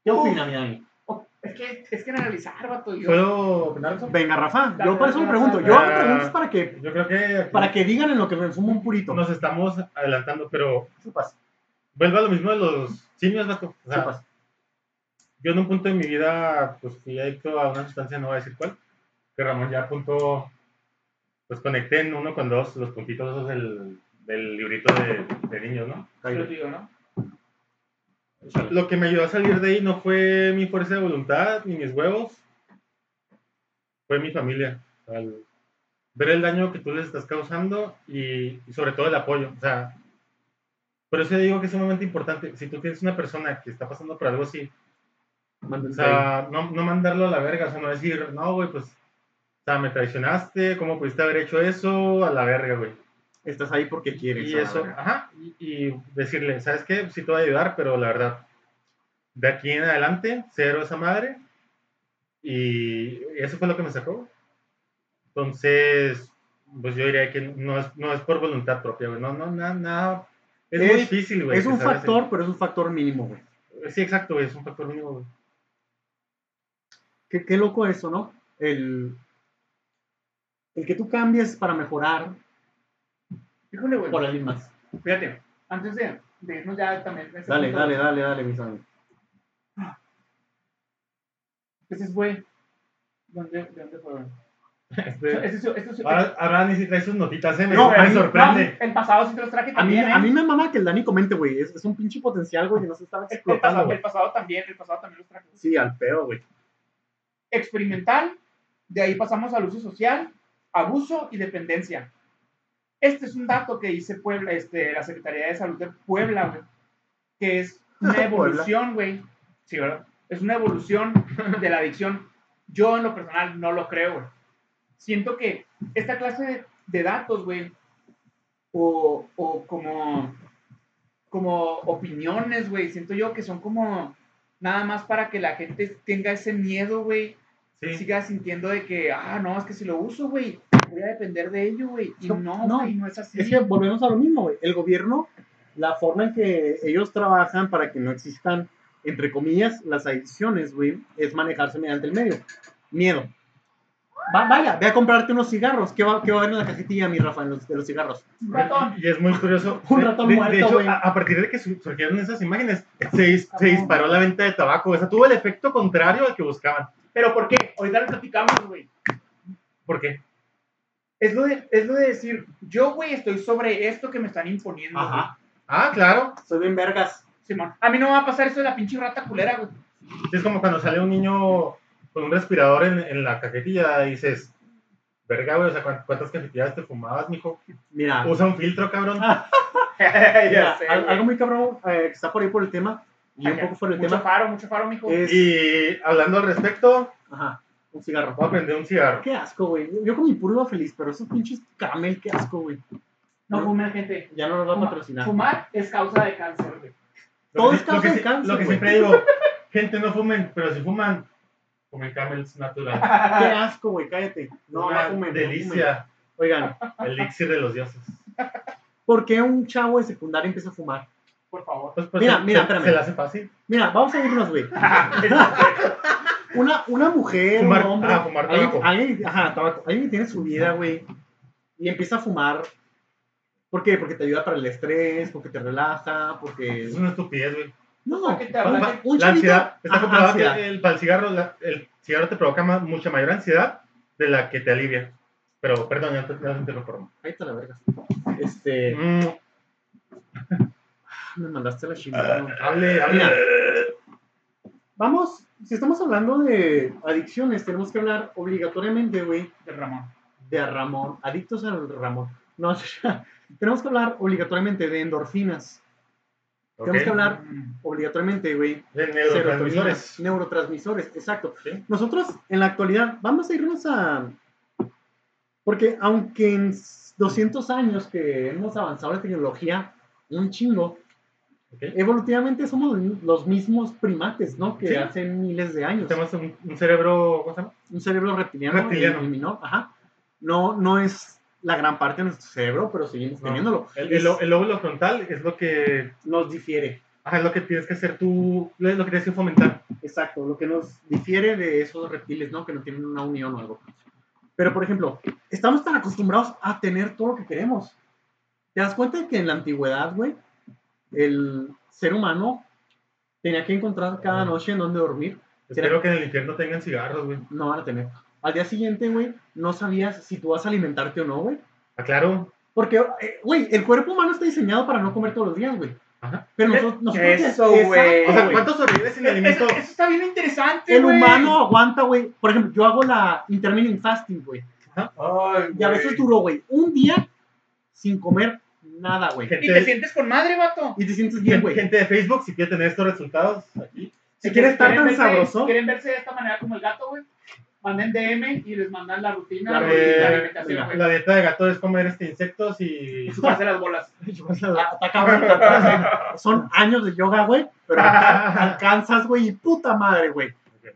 ¿Qué Uf. opina, mi Dani? Es que es que analizar, vato. Yo, ¿Puedo opinar eso? Venga, Rafa, Dale, yo por eso me pregunto. Yo dale. me pregunto es para que, Yo creo que aquí para que digan en lo que me fumo un purito. nos estamos adelantando, pero vuelvo a lo mismo de los simios, vato. O sea, yo en un punto de mi vida, pues fui adicto a una sustancia, no voy a decir cuál, que Ramón ya apuntó, pues conecté en uno con dos, los puntitos esos del, del librito de, de niños, ¿no? yo digo, ¿no? Lo que me ayudó a salir de ahí no fue mi fuerza de voluntad ni mis huevos, fue mi familia. Al ver el daño que tú les estás causando y, y sobre todo el apoyo. O sea, por eso digo que es sumamente importante. Si tú tienes una persona que está pasando por algo así, o sea, no, no mandarlo a la verga, o sea, no decir, no, güey, pues, o sea, me traicionaste, ¿cómo pudiste haber hecho eso? A la verga, güey. Estás ahí porque quieres. Y eso, ajá, y, y decirle, ¿sabes qué? Sí te voy a ayudar, pero la verdad, de aquí en adelante, cero esa madre. Y eso fue lo que me sacó. Entonces, pues yo diría que no es, no es por voluntad propia, güey. No, no, nada, nada. Es, muy Es- difícil, güey. Es un factor, pero es un factor mínimo, güey. Sí, exacto, güey, es un factor mínimo, güey. Qué, qué loco eso, ¿no? El, el que tú cambies para mejorar Híjole, güey. por alguien más. Fíjate, antes de, de irnos ya también. Dale, punto, dale, dale, dale, mis amigos. Ese fue. ¿Dónde, ¿De dónde fue, Este, ahora, ahora ni si trae sus notitas, ¿eh? Me, No, me a sorprende. no, el pasado sí te los traje A mí, también, ¿eh? a mí me mama que el Dani comente, güey. Es, es un pinche potencial, güey, que no se estaba El- el, explotando, pasado, el pasado también, el pasado también los traje. Sí, al pedo, güey. Experimental, de ahí pasamos al uso social, abuso y dependencia. Este es un dato que dice Puebla, este, la Secretaría de Salud de Puebla, güey, que es una *laughs* evolución, güey. Sí, ¿verdad? Es una evolución de la adicción. Yo en lo personal no lo creo, güey. Siento que esta clase de, de datos, güey, o, o como, como opiniones, güey, siento yo que son como nada más para que la gente tenga ese miedo, güey, Sí. siga sintiendo de que, ah, no, es que si lo uso, güey, voy a depender de ello, güey. Y No, no, no. no es así. Es que volvemos a lo mismo, güey. El gobierno, la forma en que ellos trabajan para que no existan, entre comillas, las adicciones, güey, es manejarse mediante el medio. Miedo. Va- vaya, ve a comprarte unos cigarros. ¿Qué va, qué va a haber en la cajetilla, mi Rafa, en los, de los cigarros? Un ratón. Y es muy curioso. *laughs* Un De- ratón de, muerto, de hecho, a, a partir de que su- surgieron esas imágenes, se, se Ah, disparó la venta de tabaco. O sea, tuvo el efecto contrario al que buscaban. Pero ¿por qué? Ahorita lo platicamos, güey. ¿Por qué? Es lo, de, es lo de decir, yo, güey, estoy sobre esto que me están imponiendo. güey. Ajá. Ah, claro. Soy bien vergas. Simón. A mí no me va a pasar eso de la pinche rata culera, güey. Es como cuando sale un niño con un respirador en, en la cajetilla dices, verga, güey, o sea, ¿cuántas, cajetillas te fumabas, mijo? Mira, Usa un filtro, cabrón. *laughs* Ya mira, sé, algo muy cabrón eh, que está por ahí por el tema y un poco fuera del Mucho tema faro, mucho faro, mijo. es... Y hablando al respecto, Ajá, un cigarro. voy a prender un cigarro. Qué asco, güey. Yo con mi puro feliz, pero esos pinches caramel, qué asco, güey. No fumen, gente. Ya no nos va a patrocinar. Fumar es causa de cáncer, güey. Todo Lo es que- causa lo que de cáncer, Lo que güey. siempre digo, gente no fumen, pero si fuman, fumen camels natural. *laughs* Qué asco, güey, cállate. No, Una no fumen, delicia. Oigan, *laughs* Elixir de los dioses. ¿por qué un chavo de secundaria empieza a fumar? Por favor. Pues, pues, Mira, se, mira, espérame. Se la hace fácil. Mira, vamos a irnos, güey. *laughs* Una, una mujer, Fumar- un hombre, ah, fumar alguien, tabaco. alguien- ajá, tabaco. Alguien que tiene su vida, güey, y empieza a fumar. ¿Por qué? Porque te ayuda para el estrés, porque te relaja, porque... Es una estupidez, güey. No, Porque te habla un La ansiedad. Está comprobado ansiedad. que el, para el cigarro, la- el cigarro te provoca mucha mayor ansiedad de la que te alivia. Pero, perdón, ya te, ya te interrumpo. Ahí está la verga. Este... Mm, Me mandaste la chingada. hable, hable. Mira. Vamos, si estamos hablando de adicciones, tenemos que hablar obligatoriamente, güey, De Ramón. de Ramón, adictos al Ramón. No, *laughs* tenemos que hablar obligatoriamente de endorfinas. Tenemos que hablar obligatoriamente, güey. De neurotransmisores. neurotransmisores, exacto. Sí. Nosotros, en la actualidad, vamos a irnos a... Porque aunque en 200 años que hemos avanzado la tecnología, un chingo, evolutivamente somos los mismos primates, ¿no? Que Sí. hace miles de años. Tenemos un, un cerebro, ¿cómo se llama? Un cerebro reptiliano. Reptiliano. minor, ajá. No, no es la gran parte de nuestro cerebro, pero seguimos No. teniéndolo. El, el lóbulo frontal es lo que, nos difiere. ajá, es lo que tienes que hacer tú, es lo que tienes que fomentar. Exacto, lo que nos difiere de esos reptiles, ¿no? Que no tienen una unión o algo. Pero, por ejemplo, estamos tan acostumbrados a tener todo lo que queremos. ¿Te das cuenta de que en la antigüedad, güey, el ser humano tenía que encontrar cada noche en dónde dormir? Espero que en el infierno tengan cigarros, güey. No van a tener. Al día siguiente, güey, no sabías si tú vas a alimentarte o no, güey. Ah, claro. Porque, eh, güey, el cuerpo humano está diseñado para no comer todos los días, güey. Ajá. Pero nosotros, nosotros Eso, güey. O sea, güey. ¿cuánto sobrevives sin alimento? Eso, eso está bien interesante, El güey. humano aguanta, güey. Por ejemplo, yo hago la intermittent fasting, güey. Ay, Y a veces duró, güey, un día sin comer nada, güey. Y te sientes con madre, vato. Y te sientes bien, güey. gente de Facebook, si quiere tener estos resultados, aquí. Si quieres estar tan verse- sabroso. Si quieren verse de esta manera como el gato, güey, manden DM y les mandan la rutina La de la alimentación. La dieta de gato es comer este insectos y... *laughs* Y chuparse las bolas. Ah, Está cabrón, está cabrón. Son años de yoga, güey. Pero alca- *laughs* alcanzas, güey, y puta madre, güey.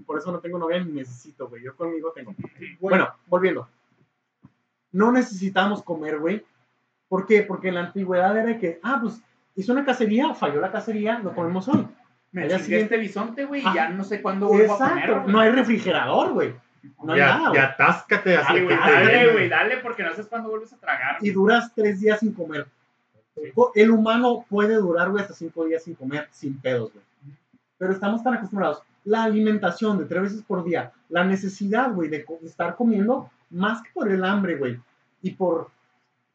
Por eso no tengo novia ni necesito, güey. Yo conmigo tengo. Bueno, volviendo. No necesitamos comer, güey. ¿Por qué? Porque en la antigüedad era de que, ah, pues hizo una cacería, falló la cacería, lo comemos hoy. Me chingué siguiente- este bisonte, güey, y Ajá. ya no sé cuándo vuelvo a comer, Exacto. No hay refrigerador, güey. No ya, nada, ya atáscate así. Dale, güey, dale, güey, dale, porque no sabes cuándo vuelves a tragar. Y duras tres días sin comer. El humano puede durar, güey, hasta cinco días sin comer, sin pedos, güey. Pero estamos tan acostumbrados. La alimentación de tres veces por día, la necesidad, güey, de, estar comiendo, más que por el hambre, güey, y por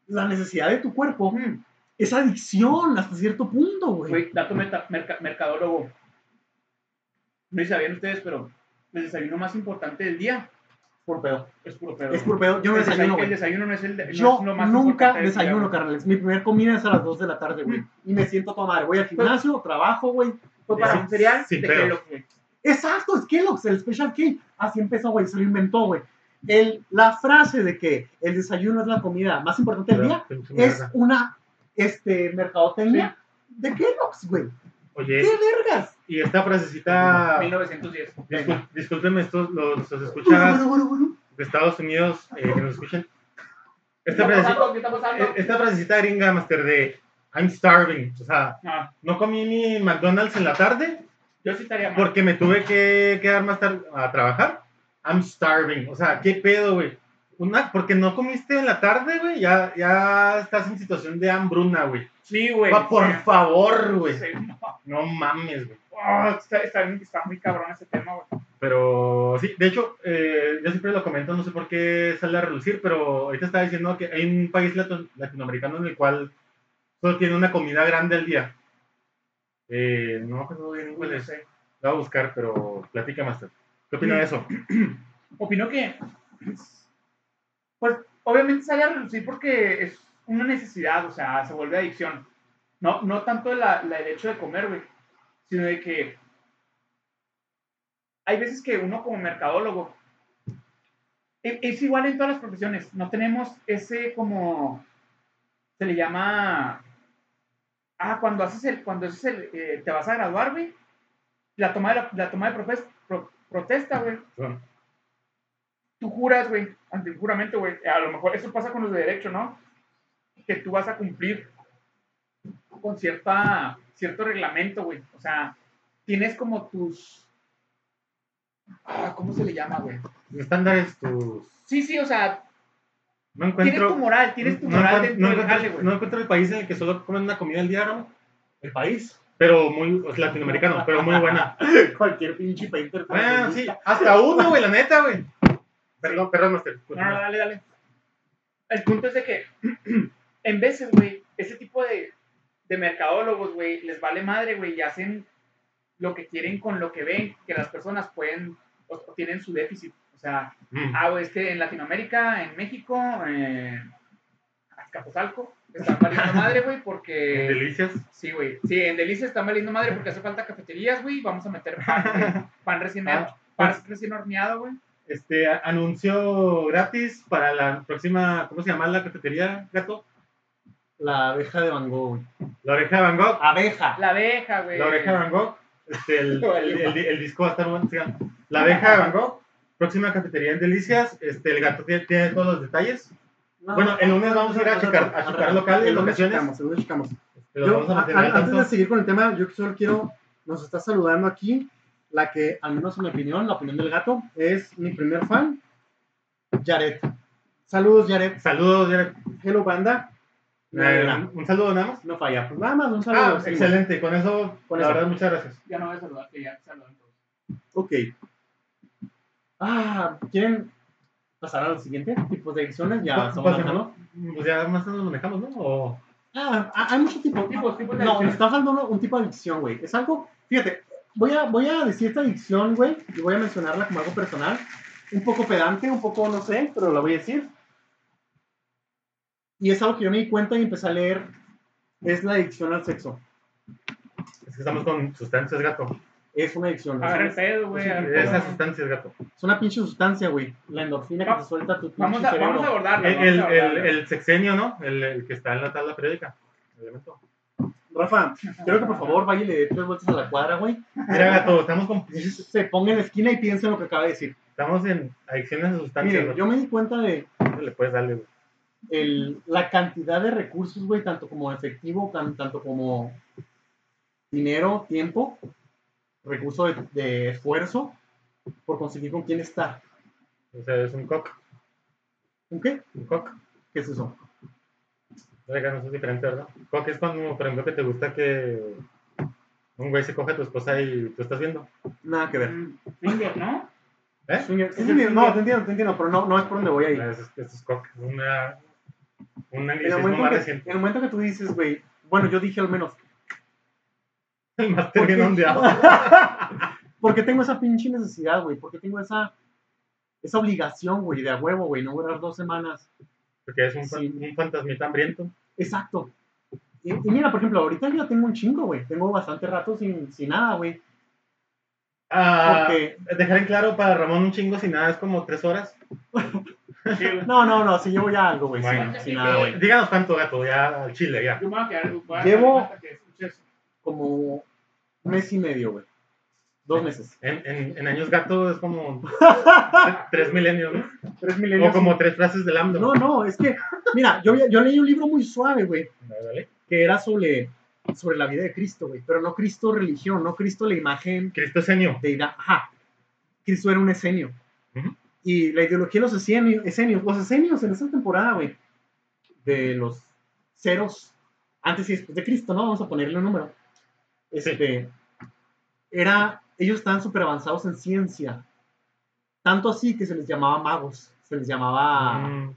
la necesidad de tu cuerpo, Mm, es adicción hasta cierto punto, güey. Güey, dato meta- merca- mercadólogo. No sé si sabían ustedes, pero el desayuno más importante del día Por pedo. es puro pedo. Es por pedo. Yo no el, desayuno, desayuno, el desayuno no es, el, no Yo es lo más nunca desayuno, carnales. Mi primer comida es a las 2 de la tarde, güey. Y me siento a tomar. Voy al gimnasio, trabajo, güey. Fue para Sí, un cereal sin de pedos. Exacto, es Kellogg's, el Special K. Así empezó, güey, se lo inventó, güey. El, la frase de que el desayuno es la comida más importante del día es una este, mercadotecnia de Kellogg's, güey. Oye, ¡Qué vergas! Y esta frasecita... 1910. discul- discúlpenme estos, los, los escuchas de Estados Unidos eh, que nos escuchan. Eh, esta frasecita gringa, Master, de I'm starving. O sea, Ah, no comí ni McDonald's en la tarde yo sí estaría mal. porque me tuve que quedar más tarde a trabajar. I'm starving. O sea, ¿qué pedo, güey? Una, porque no comiste en la tarde, güey, ya, ya estás en situación de hambruna, güey. Sí, güey. Pa- por sí. favor, güey. Sí, no. No mames, güey. Ah, está, está, está muy cabrón ese tema, güey. Pero sí, de hecho, eh, yo siempre lo comento, no sé por qué sale a relucir, pero ahorita estaba diciendo que hay un país latinoamericano en el cual solo tiene una comida grande al día. Eh, no me acuerdo bien cuál No es. La voy a buscar, pero platica, Master. ¿Qué opina de eso? *clears throat* Opino que, pues, obviamente sale a reducir porque es una necesidad, o sea, se vuelve adicción. No, no tanto la, la- el hecho de comer, güey, sino de que hay veces que uno como mercadólogo e- es igual en todas las profesiones. No tenemos ese como se le llama ah cuando haces el cuando haces el, eh, te vas a graduar, güey. La toma de la, la toma de profes- pro- protesta, güey tú juras, güey, ante el juramento, güey, a lo mejor eso pasa con los de derecho, ¿no? Que tú vas a cumplir con cierta, cierto reglamento, güey. O sea, tienes como tus... Ah, ¿Cómo se le llama, güey? estándares tus... Sí, sí, o sea, No tienes tu encuentro... moral, tienes tu no moral encuent- dentro no del encuentro- jale, güey. no encuentro el país en el que solo comen una comida al día, ¿no? El país. Pero muy... Latinoamericano, pero muy buena. *laughs* Cualquier pinche painter. Bueno, sí, hasta uno, güey, la neta, güey. Perdón, perdón, Master. No, no, dale, dale. El punto es de que, *clears throat* en veces, güey, ese tipo de, de mercadólogos, güey, les vale madre, güey, y hacen lo que quieren con lo que ven, que las personas pueden, o, o tienen su déficit. O sea, Mm. ah, güey, es que en Latinoamérica, en México, eh, Capozalco. Están valiendo madre, güey, En porque... Delicias. Sí, güey. Sí, en Delicia están valiendo madre porque hace falta cafeterías, güey. Vamos a meter pan. Pan recién, Ah, pan recién horneado, güey. Este anuncio gratis para la próxima, ¿cómo se llama la cafetería, gato? La abeja de Van Gogh, güey. La oreja de Van Gogh. Abeja. La abeja, güey. La oreja de Van Gogh. Este, el, *laughs* el, el- el disco va a estar bueno. La abeja de Van Gogh. Próxima cafetería en Delicias. Este, el gato tiene, tiene todos los detalles. No, Bueno, el lunes vamos a ir a checar- no, a checar locales, el lunes locaciones. checamos, el lunes checamos. Pero Yo, a a- antes de seguir con el tema, yo solo quiero, nos está saludando aquí, la que, al menos en mi opinión, la opinión del gato, es mi primer fan, Jared. Saludos, Jared. Saludos, Jared. Hello, banda. Eh, un saludo nada más. no falla. Pues nada más, un saludo. Ah, excelente. Con eso, Con la eso. verdad, muchas gracias. Ya no voy a saludar, que ya saludan todos. Ok. Ah, ¿quieren pasar a los siguientes tipos de ediciones? Ya Pues, estamos pasemos. manejando. Pues ya más nos manejamos, ¿no? O... Ah, hay muchos tipos. Tipos, tipos de No, me está faltando un tipo de adicción, güey. Es algo, fíjate, voy a, voy a decir esta adicción, güey, y voy a mencionarla como algo personal. Un poco pedante, un poco, no sé, pero la voy a decir. Y es algo que yo me di cuenta y empecé a leer. Es la adicción al sexo. Es que estamos con sustancias, gato. Es una adicción. A ver el Es, pedo, güey. a ver Esas cómo- sustancias, gato. es una pinche sustancia, güey. La endorfina que te suelta tu pinche Vamos a, cerebro. vamos a abordarlo. El, vamos el, a el, sexenio, ¿no? El, el que está en la tabla periódica. Elemento. Rafa, quiero que por favor vaya y le dé tres vueltas a la cuadra, güey. Mira, gato, estamos, con, Se ponga en la esquina y piensa en lo que acaba de decir. estamos en adicciones a sustancias. Miren, yo me di cuenta de Le puedes darle, güey. El, la cantidad de recursos, güey, tanto como efectivo, tan- tanto como dinero, tiempo, recurso de, de esfuerzo, por conseguir con quién estar. O sea, es un cock. ¿Un qué? Un cock. ¿Qué es eso? Oiga, no es diferente, ¿verdad? Cock es cuando, por ejemplo, que te gusta que un güey se coge a tu esposa y tú estás viendo. Nada que ver. Mm, Finger, ¿no? ¿Eh? Swinger- es no, swinger. te entiendo, te entiendo, pero no, no es por donde voy ahí. Eso es, eso es cock. Una, un En el, anglicismo momento más que, reciente. en el momento que tú dices, güey, bueno, yo dije al menos, El ondeado. porque *laughs* tengo esa pinche necesidad, güey, porque tengo esa, esa obligación, güey, de a huevo, güey, no durar dos semanas Porque es un, fan- Sí. un fantasmita hambriento. Exacto. Y, y mira, por ejemplo, ahorita yo tengo un chingo, güey. Tengo bastante rato sin, sin nada, güey. Ah, Porque- dejar en claro para Ramón un chingo sin nada es como tres horas. *laughs* Sí, güey. No, no, no, si llevo ya algo, güey. Bueno. sin, sin nada, güey. Díganos cuánto, gato, ya al chile, ya. Yo me voy a quedar. voy a Llevo- hasta que escuches. Como mes y medio, güey. Dos meses. En, en, en años gato es como *laughs* tres milenios, ¿no? Tres milenios. O como tres frases del AMLO. No, no, es que, mira, yo, yo leí un libro muy suave, güey, Dale. que era sobre, sobre la vida de Cristo, güey. Pero no Cristo religión, no Cristo la imagen Cristo Esenio. deidad. Ajá. Cristo era un esenio. Ujú. Y la ideología de los esenios, esenios, los esenios en esa temporada, güey, de los ceros, antes y después de Cristo, ¿no? Vamos a ponerle un número. Este, era, ellos estaban súper avanzados en ciencia. Tanto así que se les llamaba magos, se les llamaba, Mm,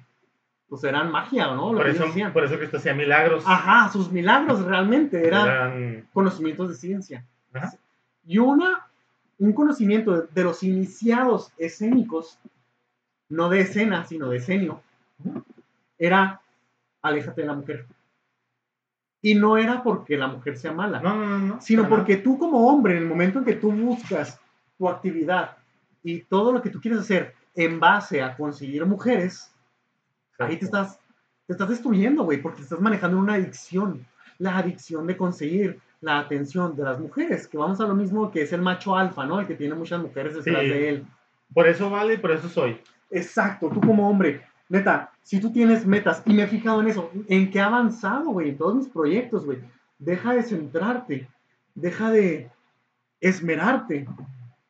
pues eran magia, ¿no? Lo por, eso, por eso Cristo hacía milagros. Ajá, sus milagros realmente eran Eran- conocimientos de ciencia. Ajá. Y una, un conocimiento de, de los iniciados escénicos, no de escena, sino de escenio, Ujú. era aléjate de la mujer. Y no era porque la mujer sea mala, No, no, no, no. sino porque tú como hombre, en el momento en que tú buscas tu actividad y todo lo que tú quieres hacer en base a conseguir mujeres, ahí te estás, te estás destruyendo, güey, porque estás manejando una adicción. La adicción de conseguir la atención de las mujeres, que vamos a lo mismo que es el macho alfa, ¿no? El que tiene muchas mujeres detrás Sí. de él. Por eso vale y por eso soy. Exacto, tú como hombre, neta, si tú tienes metas, y me he fijado en eso, en que he avanzado, güey, en todos mis proyectos, güey, deja de centrarte, deja de esmerarte,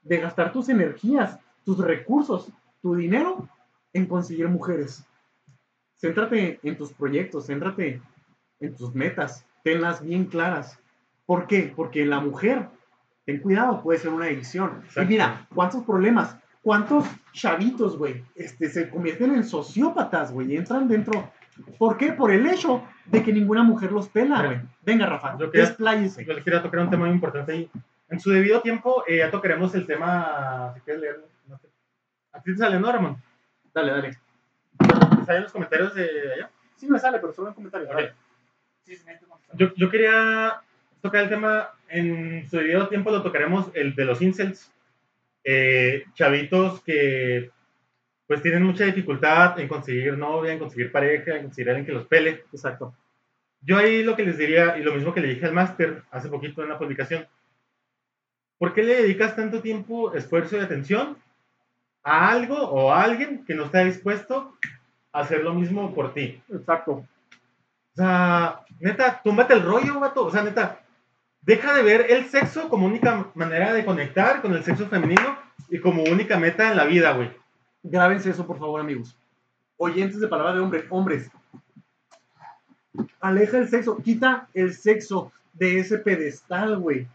de gastar tus energías, tus recursos, tu dinero en conseguir mujeres. Céntrate en tus proyectos, céntrate en tus metas, tenlas bien claras. ¿Por qué? Porque la mujer, ten cuidado, puede ser una adicción. Y mira, ¿cuántos problemas? ¿Cuántos chavitos, güey, este, se convierten en sociópatas, güey, y entran dentro? ¿Por qué? Por el hecho de que ninguna mujer los pela, güey. Venga, Rafa, yo quería- despláyese. Yo les quería tocar un tema muy importante ahí. En su debido tiempo, eh, ya tocaremos el tema. Si quieres leerlo. No sé. ¿A ti te sale, no, Ramón? Dale, dale. ¿Te salen los comentarios de allá? Sí me sale, pero solo en comentarios. Sí, sí. Yo, yo quería tocar el tema, en su debido tiempo lo tocaremos, el de los incels. Eh, chavitos que pues tienen mucha dificultad en conseguir novia, en conseguir pareja, en conseguir alguien que los pele. Exacto. Yo ahí lo que les diría, y lo mismo que le dije al máster hace poquito en la publicación, ¿por qué le dedicas tanto tiempo, esfuerzo y atención a algo o a alguien que no está dispuesto a hacer lo mismo por ti? Exacto. O sea, neta, túmbate el rollo, vato. O sea, neta, deja de ver el sexo como única manera de conectar con el sexo femenino y como única meta en la vida, güey. Grábense eso, por favor, amigos. Oyentes de palabra de hombre, hombres. Aleja el sexo, quita el sexo de ese pedestal, güey.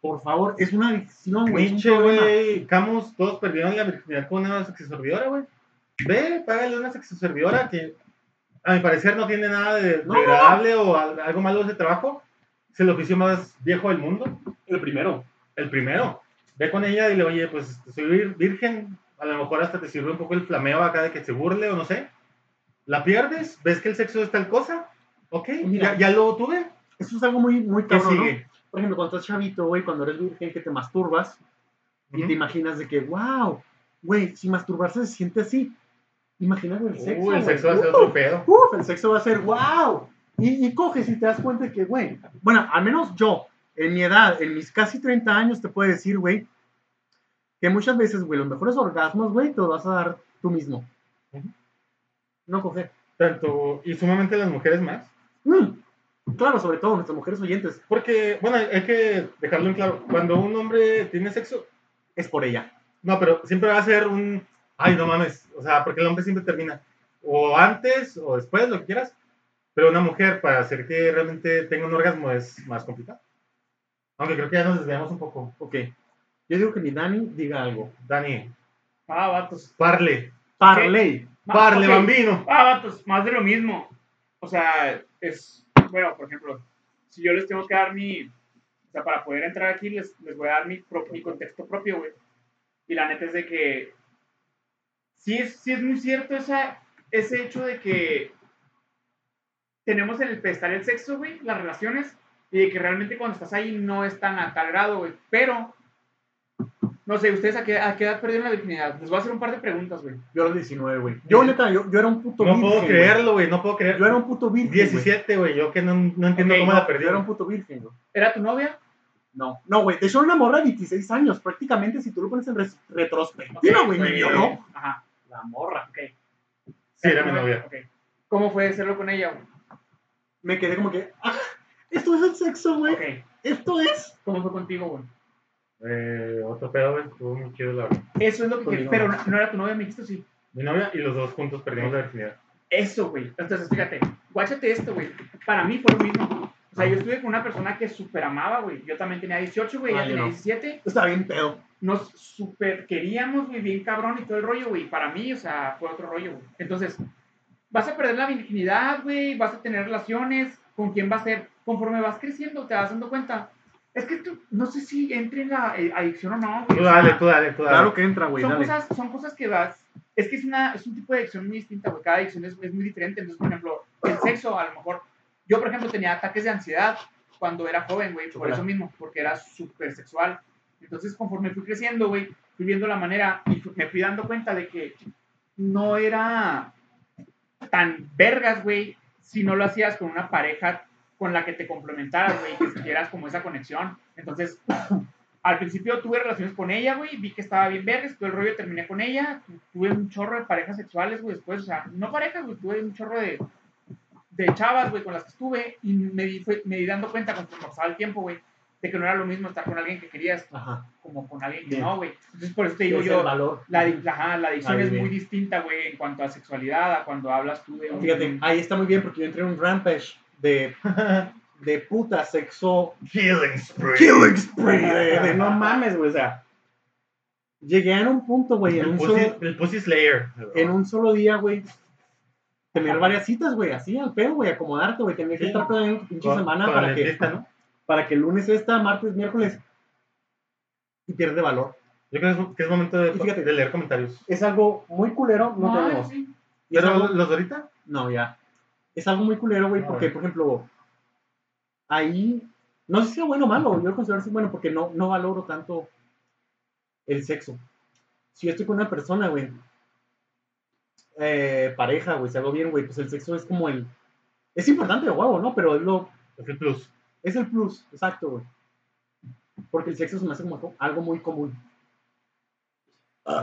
Por favor, es una adicción, güey. problema. güey. Camus, todos perdieron la virginidad con una sexoservidora, güey. Ve, págale una sexoservidora que, a mi parecer, no tiene nada de No, no, no. degradable o al- algo malo de ese trabajo. Es el oficio más viejo del mundo. El primero. El primero. Ve con ella y dile, oye, pues soy vir- virgen. A lo mejor hasta te sirve un poco el flameo acá de que se burle o no sé. La pierdes, ves que el sexo es tal cosa. Ok, Mira. ya, ya lo tuve. Eso es algo muy, muy ¿Qué cabrón, ¿no? Por ejemplo, cuando estás chavito, güey, cuando eres virgen, que te masturbas y Ujú. te imaginas de que, wow, güey, si masturbarse se siente así. Imagínate el sexo. Uh, el sexo va a ser Uh, otro pedo. Uf, el sexo va a ser wow. Y, y coges y te das cuenta que, güey, bueno, al menos yo, en mi edad, en mis casi 30 años, te puedo decir, güey, que muchas veces, güey, los mejores orgasmos, güey, te los vas a dar tú mismo. No coger. Tanto, y sumamente las mujeres más. Mm, Claro, sobre todo nuestras mujeres oyentes, Porque, bueno, hay que dejarlo en claro. Cuando un hombre tiene sexo, es por ella. no, pero siempre va a ser un, ay, no mames. O sea, porque el hombre siempre termina. O antes o después, lo que quieras. Pero una mujer, para hacer que realmente tenga un orgasmo, es más complicado. Aunque creo que ya nos desviamos un poco. Ok. Yo digo que mi Dani diga algo. Dani, Ah, vatos. parle. Parley. Parle, ok. bambino. Ah, vatos, más de lo mismo. O sea, es, bueno, por ejemplo, si yo les tengo que dar mi, o sea, para poder entrar aquí, les, les voy a dar mi, pro- mi contexto propio, güey. Y la neta es de que sí es, sí es muy cierto esa, ese hecho de que tenemos en el pedestal el sexo, güey, las relaciones, y de que realmente cuando estás ahí no es tan a tal grado, güey. Pero, no sé, ¿ustedes a qué, a qué edad perdieron la virginidad? Les voy a hacer un par de preguntas, güey. Yo a los 19, güey. Yo, neta, yo, yo era un puto No virgen. puedo güey. creerlo, güey. No puedo creer. Yo era un puto virgen. güey. 17, güey. Yo que no, no entiendo Ok, cómo no, la perdí. Yo era un puto virgen, güey. ¿Era tu novia? No, no, güey. De hecho, era una morra de 26 años. Prácticamente, si tú lo pones en res- retrospectiva, güey, me violó. Ajá. La morra. Ok. Sí, era mi novia. Ok. ¿Cómo fue hacerlo con ella, güey? Me quedé como que, ah, esto es el sexo, güey. Ok. Esto es. ¿Cómo fue contigo, güey? Eh, otro pedo, güey. Estuvo muy chido, la verdad. Eso es lo que... Conmigo Pero no. no, era tu novia, me dijiste sí. Mi novia y los dos juntos perdimos la virginidad. Eso, güey. Entonces, fíjate. Guáchate esto, güey. Para mí fue lo mismo. O sea, yo estuve con una persona que súper amaba, güey. Yo también tenía 18, güey. Ella tenía no. 17. Está bien pedo. Nos súper queríamos, güey, bien cabrón y todo el rollo, güey. Para mí, o sea, fue otro rollo, güey. Entonces, vas a perder la virginidad, güey. Vas a tener relaciones. ¿Con quién va a ser? Conforme vas creciendo, te vas dando cuenta. Es que tú, no sé si entre en la eh, adicción o no, güey. Tú o sea, dale, tú dale, tú dale. Claro que entra, güey. son Dale. cosas, son cosas que vas. Es que es, una, es un tipo de adicción muy distinta, güey. Cada adicción es, es muy diferente. Entonces, por ejemplo, el sexo, a lo mejor. Yo, por ejemplo, tenía ataques de ansiedad cuando era joven, güey. Por eso mismo, porque era súper sexual. Entonces, conforme fui creciendo, güey, fui viendo la manera y me fui dando cuenta de que no era tan vergas, güey, si no lo hacías con una pareja con la que te complementaras, güey, que sintieras como esa conexión. Entonces, *clears throat* al principio tuve relaciones con ella, güey, vi que estaba bien vergas, todo el rollo terminé con ella, tuve un chorro de parejas sexuales, güey, después, o sea, no parejas, güey, tuve un chorro de, de chavas, güey, con las que estuve y me di, me di dando cuenta conforme pasaba el tiempo, güey, de que no era lo mismo estar con alguien que querías Ajá. como con alguien que Bien. no, güey. Entonces, por eso te digo yo, valor. la, ajá, la adicción es muy distinta, güey, en cuanto a sexualidad, a cuando hablas tú de un... Fíjate, ahí está muy bien porque yo entré en un rampage de, de puta sexo. Killing spree. Killing spree. De, de no mames, güey. O sea, llegué en un punto, güey, en El un pussy, solo, el pussy Slayer. en un solo día, güey. Tener varias citas, güey, así al pedo, güey, acomodarte, güey. Tener que estar planeando tu pinche semana para que, dentista, ¿no? Para que el lunes esta, martes, miércoles. Y pierde valor. Yo creo que es, que es momento de, fíjate- de leer comentarios. Es algo muy culero, no, No, tenemos. sí. Es ¿Pero algo- los de ahorita? No, ya. es algo muy culero, güey, porque, por ejemplo, ahí, no sé si sea bueno o malo, yo lo considero así bueno porque no, no valoro tanto el sexo. Si yo estoy con una persona, güey, eh, pareja, güey, si hago bien, güey, pues el sexo es como el... Es importante, huevo, ¿no? Pero es, lo, Es el plus. Es el plus, exacto, güey. Porque el sexo se me hace como algo muy común.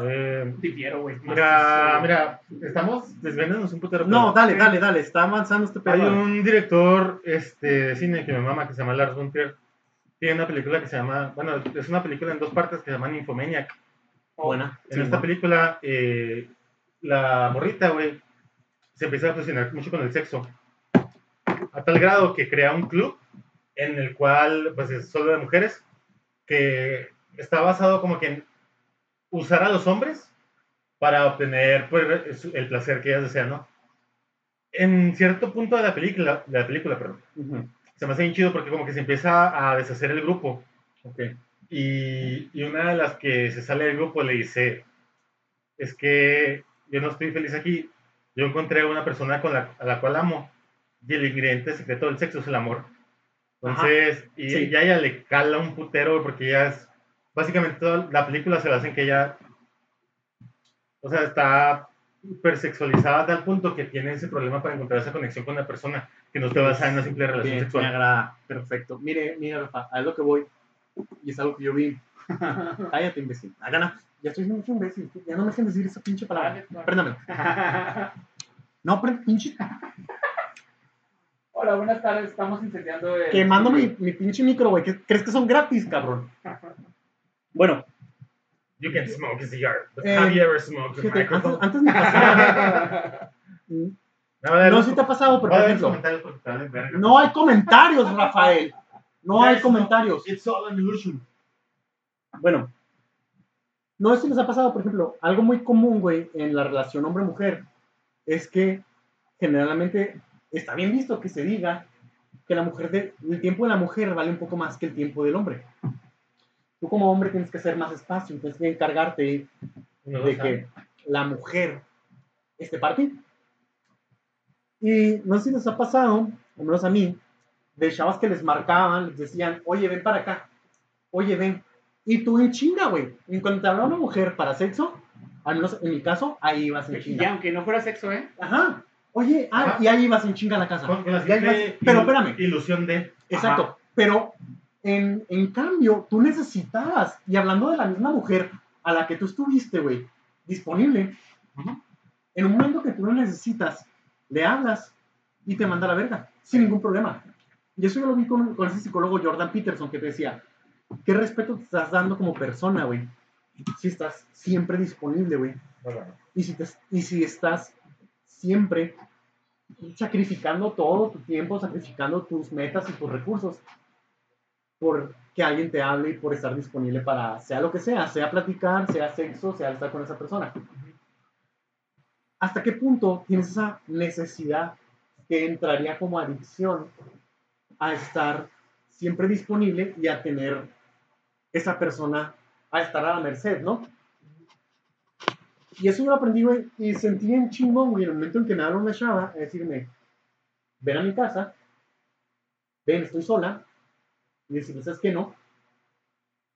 Eh, Difiero, güey. mira, mira, estamos desviándonos un putero. No, dale, dale, dale, está avanzando este pedo. Hay un director este, de cine que me mama que se llama Lars von Trier. Tiene una película que se llama, bueno, es una película en dos partes que se llama Nymphomaniac. Buena. En Sí, esta bueno. película, eh, la morrita, güey, se empieza a obsesionar mucho con el sexo. A tal grado que crea un club en el cual, pues, es solo de mujeres, que está basado como que en usar a los hombres para obtener pues, el placer que ellas desean, ¿no? En cierto punto de la película, de la película, perdón, Ujú. se me hace bien chido porque como que se empieza a deshacer el grupo. Ok. Y, y una de las que se sale del grupo le dice, es que yo no estoy feliz aquí, yo encontré una persona con la, a la cual amo y el ingrediente secreto del sexo es el amor. Entonces, y, sí. y a ella le cala un putero porque ella es, básicamente toda la película se basa en que ella, o sea, está hipersexualizada a tal punto que tiene ese problema para encontrar esa conexión con la persona, que no te basa en una simple relación Bien, me sexual. agrada. Perfecto. Mire, mire, Rafa, a lo que voy. Y es algo que yo vi. *laughs* Cállate, imbécil. Hagan Ya estoy siendo mucho imbécil. Ya no me dejen decir esa pinche palabra. Dale. Préndame. *laughs* No, prende pinche. Hola, buenas tardes. Estamos incendiando el. Quemando mi, mi pinche micro, güey. ¿Qué- ¿Crees que son gratis, cabrón? *laughs* Bueno, You can smoke a cigar, but Eh, have you ever smoked a fíjate, microphone? antes me *laughs* pasaba. No si te ha pasado, pero por ejemplo, no hay comentarios, Rafael. No hay comentarios. It's all an illusion. Bueno, no sé si les ha pasado, por ejemplo, algo muy común, güey, en la relación hombre-mujer, es que generalmente está bien visto que se diga que la mujer de- el tiempo de la mujer vale un poco más que el tiempo del hombre. Tú como hombre tienes que hacer más espacio, tienes que encargarte Uno, de que la mujer esté para ti. Y no sé si les ha pasado, o menos a mí, de chavas que les marcaban, les decían, oye, ven para acá, oye, ven. Y tú en chinga, güey. Y cuando te hablaba una mujer para sexo, al menos en mi caso, ahí ibas en Y chinga. aunque no fuera sexo, ¿eh? Ajá. Oye, ah, Ajá. y ahí ibas en chinga a la casa. La Y ahí pero espérame. Ilusión de. Exacto. Pero en, en cambio, tú necesitabas, y hablando de la misma mujer a la que tú estuviste, güey, disponible, en un momento que tú lo necesitas, le hablas y te manda a la verga, sin ningún problema. Y eso yo lo vi con, con ese psicólogo Jordan Peterson que te decía, ¿qué respeto te estás dando como persona, güey? Si estás siempre disponible, güey. Bueno, Y si, te- y si estás siempre sacrificando todo tu tiempo, sacrificando tus metas y tus recursos por que alguien te hable y por estar disponible para sea lo que sea, sea platicar, sea sexo, sea estar con esa persona. ¿Hasta qué punto tienes esa necesidad que entraría como adicción a estar siempre disponible y a tener esa persona, a estar a la merced, ¿no? Y eso yo lo aprendí, güey, y sentí bien chingón, güey, en el momento en que me habla una chava, a decirme, ven a mi casa, ven, estoy sola, y decirle, ¿sabes qué? No,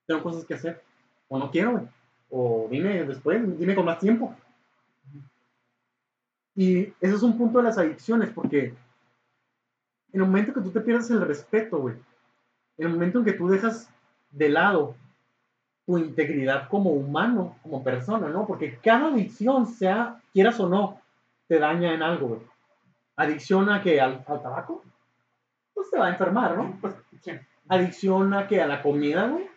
tengo cosas que hacer, o no quiero, güey, o dime después, dime con más tiempo. Y ese es un punto de las adicciones, porque en el momento que tú te pierdes el respeto, güey, en el momento en que tú dejas de lado tu integridad como humano, como persona, ¿no? Porque cada adicción, sea, quieras o no, te daña en algo, güey. Adicción a que al, al tabaco, pues te va a enfermar, ¿no? Pues. Adicción a que a la comida, güey,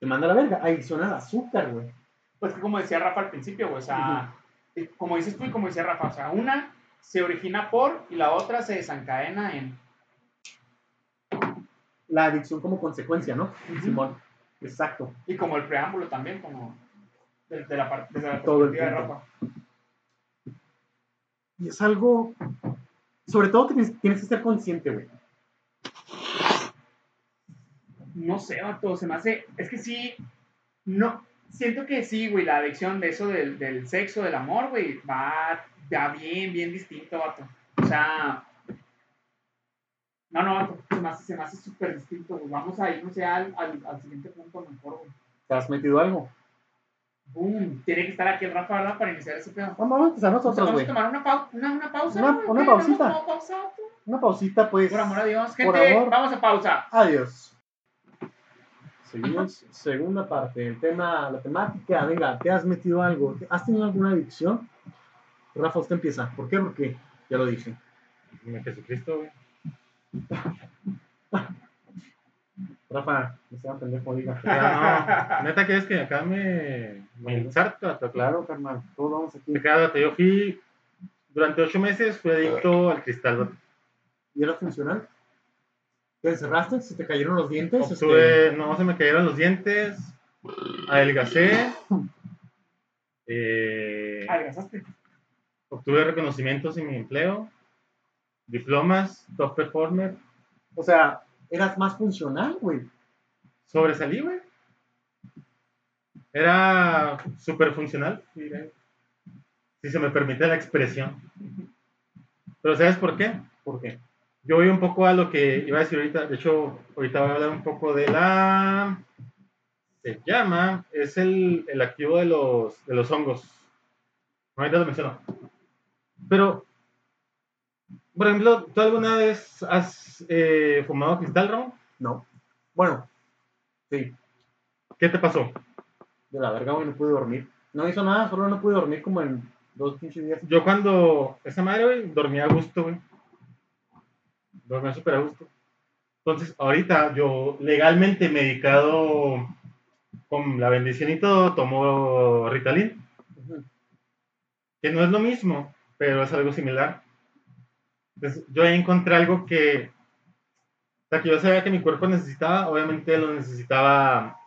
te manda la verga. Adicción al azúcar, güey. Pues que como decía Rafa al principio, güey, o sea, como dices tú y como decía Rafa, o sea, una se origina por y la otra se desencadena en. La adicción como consecuencia, ¿no? Simón. Exacto. Y como el preámbulo también, como desde la parte desde la Todo el de. Rafa. Y es algo, sobre todo que tienes, tienes que ser consciente, güey. No sé, vato, se me hace. Es que sí. No. Siento que sí, güey, la adicción de eso del, del sexo, del amor, güey, va, va bien, bien distinto, vato. O sea, No, no, se me hace, se me hace súper distinto, güey. Vamos a irnos ya al, al, al siguiente punto mejor, güey. ¿Te has metido algo? Boom. Tiene que estar aquí el Rafa, ¿verdad? Para iniciar ese pedo. Vamos a empezar nosotros, Vamos a güey. tomar una, pau- una, una pausa. Una- güey, una pausita. Pausa, güey. Una pausita, pues. Por amor a Dios. Por Gente, amor. vamos a pausa. Adiós. Seguimos, segunda parte, el tema, la temática, venga, ¿te has metido algo? ¿Has tenido alguna adicción? Rafa, usted empieza. ¿Por qué? Porque ya lo dije. En Jesucristo, güey. Rafa, no sea pendejo, diga. *laughs* No. Neta, ¿quieres que acá me, me ensarto? Claro, carnal, todos vamos aquí. Cada yo fui, durante ocho meses fui adicto al cristal. ¿Y era funcional? ¿Te encerraste? ¿Se te cayeron los dientes? Este, no, se me cayeron los dientes, adelgacé, eh, Adelgazaste. obtuve reconocimientos en mi empleo, diplomas, top performer, o sea, eras más funcional, güey. sobresalí, güey. Era súper funcional, diré. si se me permite la expresión. Pero ¿sabes por qué? ¿Por qué? Yo voy un poco a lo que iba a decir ahorita. De hecho, ahorita voy a hablar un poco de la. Se llama. Es el, el activo de los, de los hongos. Ahorita lo menciono. Pero, por ejemplo, ¿tú alguna vez has eh, fumado cristal, Ramón? No. Bueno, sí, ¿Qué te pasó? de la verga, güey, no pude dormir. No hizo nada, solo no pude dormir como en dos pinches días. Yo cuando. Esa madre, güey, dormía a gusto, güey. Dormía súper a gusto. Entonces, ahorita yo legalmente medicado con la bendición y todo, tomo Ritalin. Que no es lo mismo, pero es algo similar. Entonces, yo ahí encontré algo que, o sea, que yo sabía que mi cuerpo necesitaba, obviamente lo necesitaba,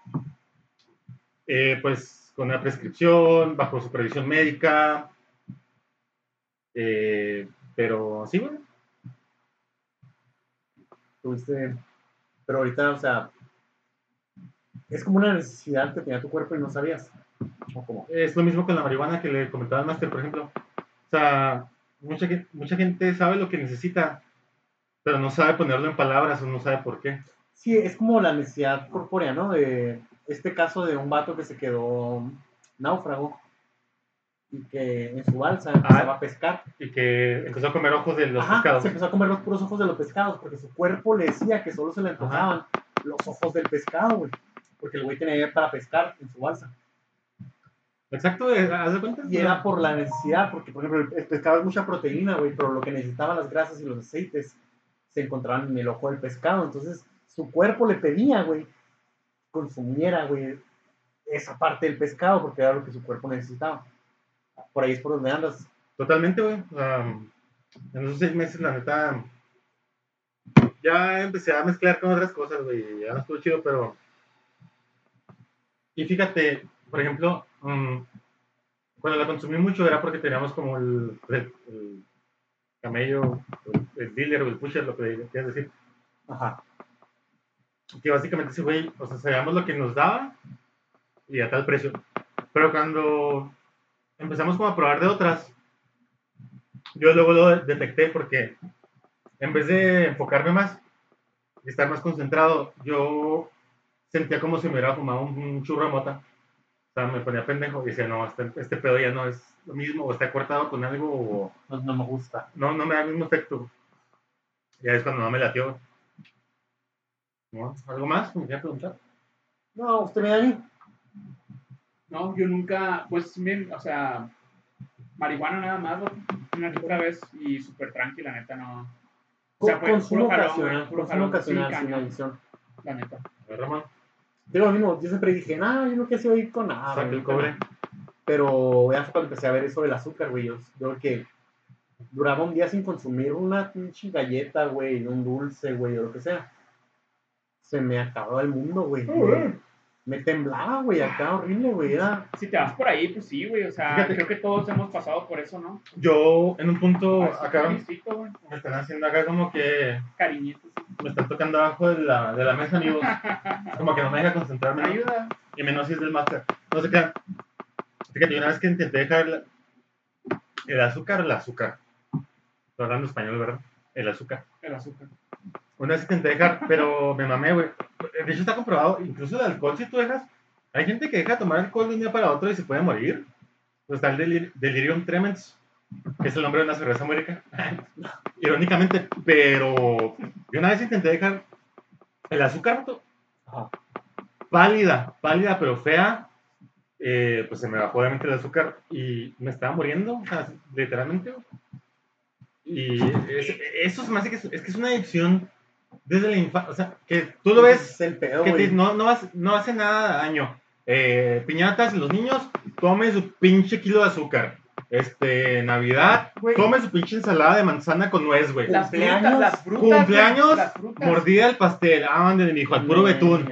eh, pues, con una prescripción, bajo supervisión médica, eh, pero sí, güey. Tuviste. Pero ahorita, o sea, es como una necesidad que tenía tu cuerpo y no sabías. ¿O cómo? Es lo mismo con la marihuana que le comentaba al máster, por ejemplo. O sea, mucha, mucha gente sabe lo que necesita, pero no sabe ponerlo en palabras o no sabe por qué. Sí, es como la necesidad corpórea, ¿no? De este caso de un vato que se quedó náufrago y que en su balsa empezaba a pescar. Y que empezó a comer ojos de los Ajá, pescados. se empezó a comer los puros ojos de los pescados porque su cuerpo le decía que solo se le antojaban los ojos del pescado, güey. Porque el güey tenía para pescar en su balsa. Exacto, eh, ¿haz de cuenta? Y era por la necesidad, porque por ejemplo el, pescado es mucha proteína, güey, pero lo que necesitaban las grasas y los aceites se encontraban en el ojo del pescado. Entonces su cuerpo le pedía, güey, consumiera, güey, esa parte del pescado porque era lo que su cuerpo necesitaba. Por ahí es por donde andas. Totalmente, güey. Sea, en esos seis meses, la neta, ya empecé a mezclar con otras cosas, güey. Ya no estuvo chido, pero... Y fíjate, por ejemplo, mm, cuando la consumí mucho era porque teníamos como el, el- el camello, el, el dealer o el pusher, lo que quieras decir. Ajá. que básicamente ese güey, o sea, sabíamos lo que nos daba y a tal precio. Pero cuando empezamos como a probar de otras, yo luego lo detecté porque en vez de enfocarme más y estar más concentrado, yo sentía como si me hubiera fumado un, un churro de mota. Me ponía pendejo y decía, no, este, este pedo ya no es lo mismo, o está cortado con algo, o No, no me gusta. no, no me da el mismo efecto. Ya es cuando no me latió. ¿No? ¿Algo más? ¿Me quería preguntar? No, usted me da. No, yo nunca, pues, bien, o sea, marihuana nada más, una que otra vez y súper tranquila, neta, no. O sea, fue consumo puro jalón, puro consumo jalón, ocasional, sí, sin cañón, adicción. la neta. A ver, Ramón, Digo lo mismo, yo siempre dije, nah, yo no quiero ir con nada. saca el cobre. Pero ya fue cuando empecé a ver eso del azúcar, güey. Yo, yo creo que duraba un día sin consumir una pinche galleta, güey, un dulce, güey, o lo que sea. Se me acababa el mundo, güey. Me temblaba, güey, acá horrible, güey. Era. Si te vas por ahí, pues sí, güey, o sea, Fíjate. creo que todos hemos pasado por eso, ¿no? Yo, en un punto, acá me están haciendo acá como que cariñitos. me están tocando abajo de la, de la mesa, amigos. *laughs* Como que no me deja concentrarme. ¿no? Ayuda. Y menos si es del máster. No sé qué. Fíjate, yo una vez que intenté dejar la- el azúcar, el azúcar. Estoy hablando español, ¿verdad? El azúcar. El azúcar. Una vez intenté dejar, pero me mamé, güey. De hecho, está comprobado, incluso el alcohol, si tú dejas, hay gente que deja de tomar alcohol de un día para otro y se puede morir. Pues está el delir- delirium tremens, que es el nombre de una cerveza muy rica. *laughs* Irónicamente, pero yo una vez intenté dejar el azúcar. Ajá. pálida, pálida, pero fea. Eh, pues se me bajó obviamente el azúcar y me estaba muriendo, o sea, literalmente. Y es- eso se me hace que es, es que es una adicción desde la infancia, o sea, que tú lo ves Es el pedo, que te- no, no, hace, no hace nada daño. Eh, piñatas, los niños tomen su pinche kilo de azúcar. Este, Navidad, Güey. come su pinche ensalada de manzana con nuez, güey. Las frutas, Cumpleaños, las frutas. güey, cumpleaños, las frutas. Mordida del pastel, ah, mi hijo, al puro betún.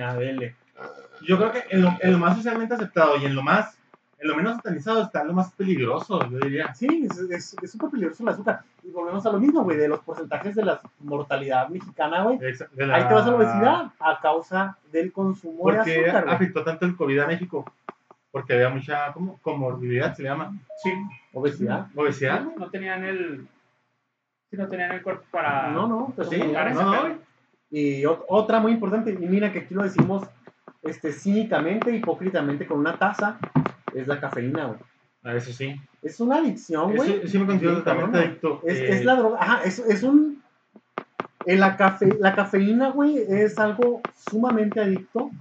Yo creo que en lo, en lo más socialmente aceptado y en lo más, lo menos satanizado está lo más peligroso, yo diría. Sí, es- súper peligroso el azúcar. Y volvemos a lo mismo, güey, de los porcentajes de la mortalidad mexicana, güey. De la- Ahí te vas a la obesidad a causa del consumo de Porque azúcar, güey. afectó tanto el COVID a México. Porque había mucha como, comorbilidad, se le llama. Sí. Obesidad. Obesidad. No, no tenían el. Sí, no tenían el cuerpo para. No, no, pero Sí, no, no. Y ot- otra muy importante, y mira que aquí lo decimos este, cínicamente, hipócritamente con una taza, es la cafeína, güey. A eso sí. Es una adicción, güey. sí me considero totalmente adicto. Es, eh, es la droga, ajá, es, es un... eh, la, cafe, la cafeína, güey, es algo sumamente adicto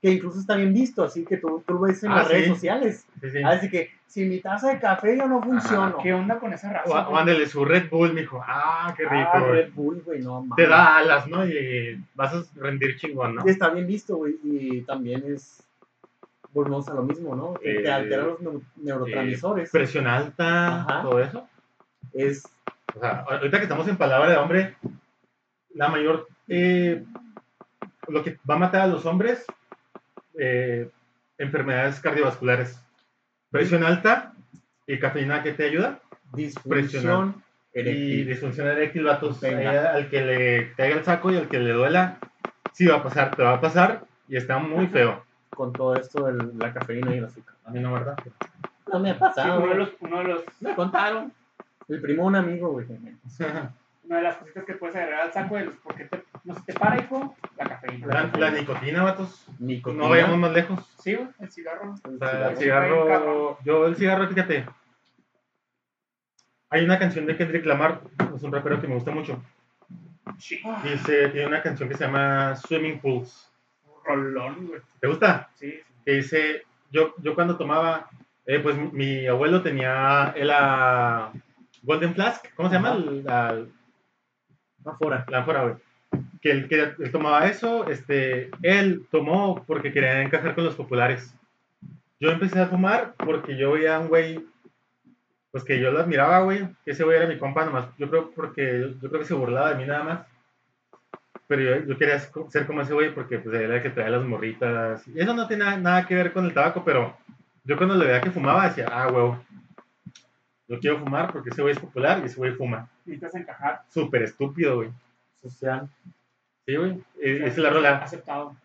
que incluso está bien visto, así que tú, tú lo ves en Ah, las redes sí. sociales. sí, sí. Así que si mi taza de café yo no funciono. ¿Qué onda con esa raza? O, ándale, su Red Bull, mijo. Ah, qué rico, Ah. Red Bull, güey, no mames. Te da alas, ¿no? Y vas a rendir chingón, ¿no? Y Está bien visto, güey, y también es... Volvemos a lo mismo, ¿no? Que Eh, te altera los neu- neurotransmisores. Presión alta, Ajá. todo eso. es O sea, ahorita que estamos en palabra de hombre, la mayor. eh, lo que va a matar a los hombres, eh, enfermedades cardiovasculares. Presión alta y cafeína que te ayuda. disfunción Y eréctil. disfunción eréctil, vatos. Ahí al que le caiga el saco y al que le duela, sí va a pasar, te va a pasar y está muy feo. Con todo esto de la cafeína y el azúcar. A mí no, ¿verdad? No me ha Sí, pasado. uno de los, uno de los, Me contaron. El primo de un amigo, güey. una de las cositas que puedes agregar al saco de los porque te, no se te para, hijo, la cafeína. La, la nicotina, vatos. Nicotina. No vayamos más lejos. Sí, güey, el cigarro. El O sea, el cigarro. Cigarro, yo el cigarro, fíjate. Hay una canción de Kendrick Lamar, es un rapero que me gusta mucho. Sí. Dice, tiene una canción que se llama Swimming Pools. Rolón, güey. ¿Te gusta? Sí, dice, yo, yo cuando tomaba, eh, pues mi, mi abuelo tenía el ah, Golden Flask, ¿cómo se llama? Ajá. La, Afuera. la ánfora, güey. Que él, que él tomaba eso, este, él tomó porque quería encajar con los populares. Yo empecé a fumar porque yo veía a un güey, pues que yo lo admiraba, güey, ese güey era mi compa nomás, yo creo porque, yo creo que se burlaba de mí nada más. Pero yo, yo quería ser como ese güey porque pues era el que traía las morritas. Y eso no tiene nada, nada que ver con el tabaco, pero yo cuando le veía que fumaba decía, ah, huevo, yo quiero fumar porque ese güey es popular y ese güey fuma. Necesitas encajar. Súper estúpido, güey. Social. Sí, güey. Eh, Esa es la rola. Aceptado.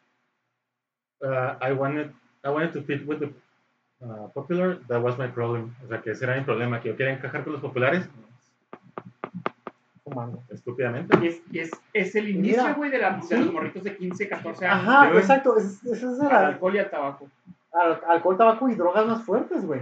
Uh, I wanted, I wanted to fit with the uh, popular. That was my problem. O sea, que ese era mi problema, que yo quería encajar con los populares. Fumando. Estúpidamente. Y es, y es, es el inicio, güey, de, la- de sí. los morritos de 15, 14 años. Ajá, güey. exacto. es- es el Al al- alcohol y al tabaco. al- alcohol, tabaco y drogas más fuertes, güey.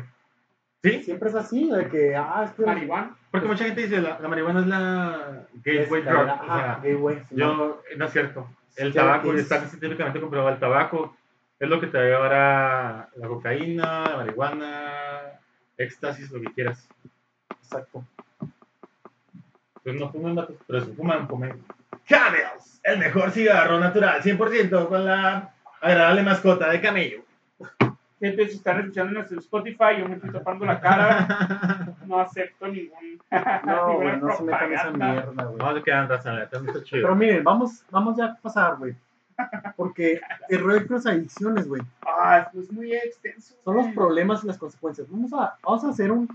Sí, Siempre es así, de que, ah, es que... Marihuana. porque mucha gente dice, la, la marihuana es la gateway es- drug. ajá, O sea, gateway, sí, yo, no es cierto. El Sí, tabaco, es- está científicamente comprobado, el tabaco es lo que te va a llevar a la cocaína, la marihuana, éxtasis, lo que quieras. Exacto. Pues no fumen, vatos, pero si fuman, fumen. Camels, el mejor cigarro natural, 100% con la agradable mascota de camello. Gente, si están escuchando en nuestro Spotify, yo me estoy tapando la cara. No acepto ningún. *laughs* No, güey, no se metan esa mierda, güey. No se quedan no está chido. Pero miren, vamos, vamos ya a pasar, güey. Porque el con las adicciones, güey, Ah, es muy extenso. son los problemas y las consecuencias. Vamos a, vamos a hacer un,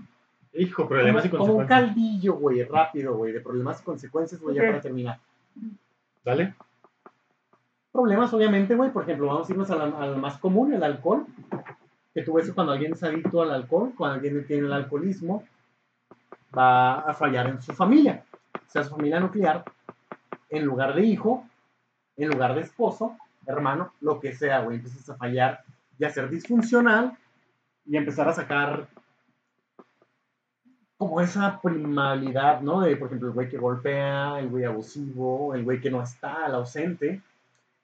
Hijo, problemas y como, como un consecuencias. caldillo, güey, rápido, güey, de problemas y consecuencias, güey, ya para terminar. ¿Vale? Problemas, obviamente, güey, por ejemplo, vamos a irnos al, al más común, el alcohol. Que tú ves que cuando alguien es adicto al alcohol, cuando alguien tiene el alcoholismo, va a fallar en su familia. O sea, su familia nuclear en lugar de hijo, en lugar de esposo, hermano, lo que sea, güey. Empiezas a fallar y a ser disfuncional y empezar a sacar como esa primalidad, ¿no? De, por ejemplo, el güey que golpea, el güey abusivo, el güey que no está, el ausente,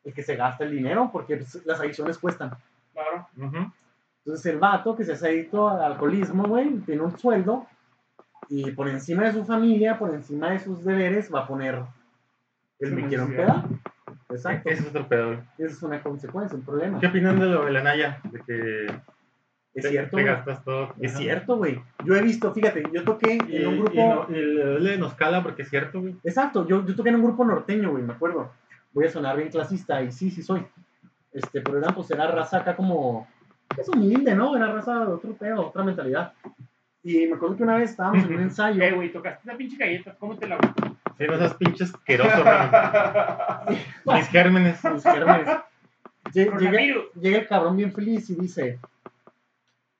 el que se gasta el dinero, porque pues, las adicciones cuestan. Claro. Entonces el vato que se hace adicto al alcoholismo, güey, tiene un sueldo y por encima de su familia, por encima de sus deberes, va a poner el me quiero empedar. Exacto. Ese es otro pedo. güey. Esa es una consecuencia, un problema. ¿Qué opinan de lo de la Naya? De que Es te, cierto, te güey. gastas todo. Es Ajá. cierto, güey. Yo he visto, fíjate, yo toqué Y, en un y grupo. no- y le nos cala porque es cierto, güey. Exacto, yo, yo toqué en un grupo norteño, güey, me acuerdo. Voy a sonar bien clasista, y sí, sí soy. Este, pero era, pues, era raza acá como. Es humilde, ¿no? Era raza de otro pedo, otra mentalidad. Y me acuerdo que una vez estábamos en un *laughs* ensayo. Eh, güey, tocaste esa pinche galleta, cómetela, güey. Sí, no seas pinche asqueroso, güey. *laughs* Mis gérmenes. Mis gérmenes. *laughs* Lle- Llega, Coronavirus. llega el cabrón bien feliz y dice,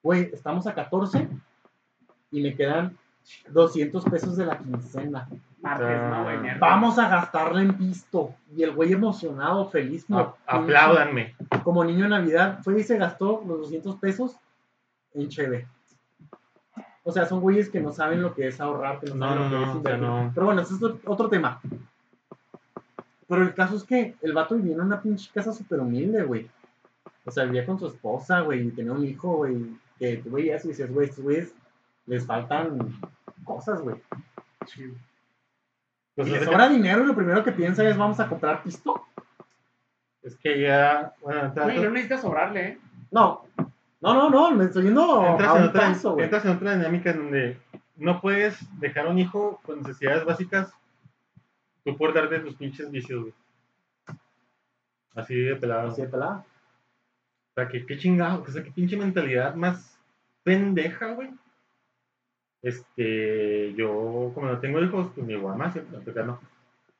güey, estamos a 14 y me quedan 200 pesos de la quincena. Martes, no, güey, miércoles. Vamos a gastarla en pisto. Y el güey emocionado, feliz, como, A- apláudanme. como niño de Navidad, fue y se gastó los 200 pesos en cheve. O sea, son güeyes que no saben lo que es ahorrar, que no, No, saben no, lo que no, es o sea, invertir. no. Pero bueno, ese es otro- otro tema. Pero el caso es que el vato vivía en una pinche casa súper humilde, güey. O sea, vivía con su esposa, güey, y tenía un hijo, güey, que tú veías y decías, güey, estos güeyes les faltan cosas, güey. Sí. Pues y les que, sobra dinero y lo primero que piensa es, vamos a comprar pisto. es que ya. Bueno, Güey, no necesitas sobrarle, ¿eh? No, no, no, no, me estoy yendo entras a en otra, caso, güey. entras en otra dinámica en donde no puedes dejar a un hijo con necesidades básicas. Tú por darte tus pinches vicios, güey. Así de pelado. Así de pelada. O sea, que qué chingado, o sea, qué pinche mentalidad más pendeja, güey. Este, yo, como no tengo hijos, pues mi guama siempre, no, no.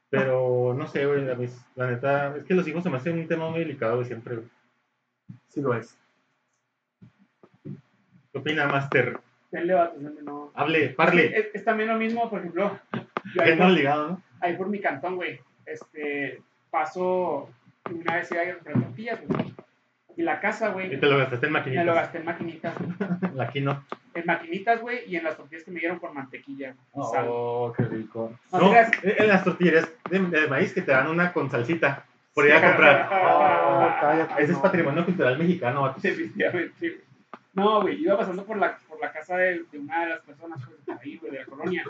Pero, no sé, güey, la neta, es que los hijos se me hacen un tema muy delicado, güey, siempre, güey. Sí lo es. ¿Qué opina, Master? Denle vatos, denle, no. Hable, parle. es- es también lo mismo, por ejemplo, yo ahí Que no por, ligado, ¿no? ahí por mi cantón, güey, este, paso, una vez iba a ir a tortillas, güey, y la casa, güey, Y te lo gastaste en me lo maquinitas. gasté en maquinitas, *laughs* güey. Aquí no. en maquinitas, güey, y en las tortillas que me dieron con mantequilla. Oh, qué rico. No, No, digas- en las tortillerías de, de maíz que te dan una con salsita por ir a comprar. Oh, *laughs* cállate. Ese es patrimonio cultural mexicano, vato. Definitivamente, güey. No, güey, iba pasando por la, por la casa de, de una de las personas pues, de ahí, güey, de la colonia.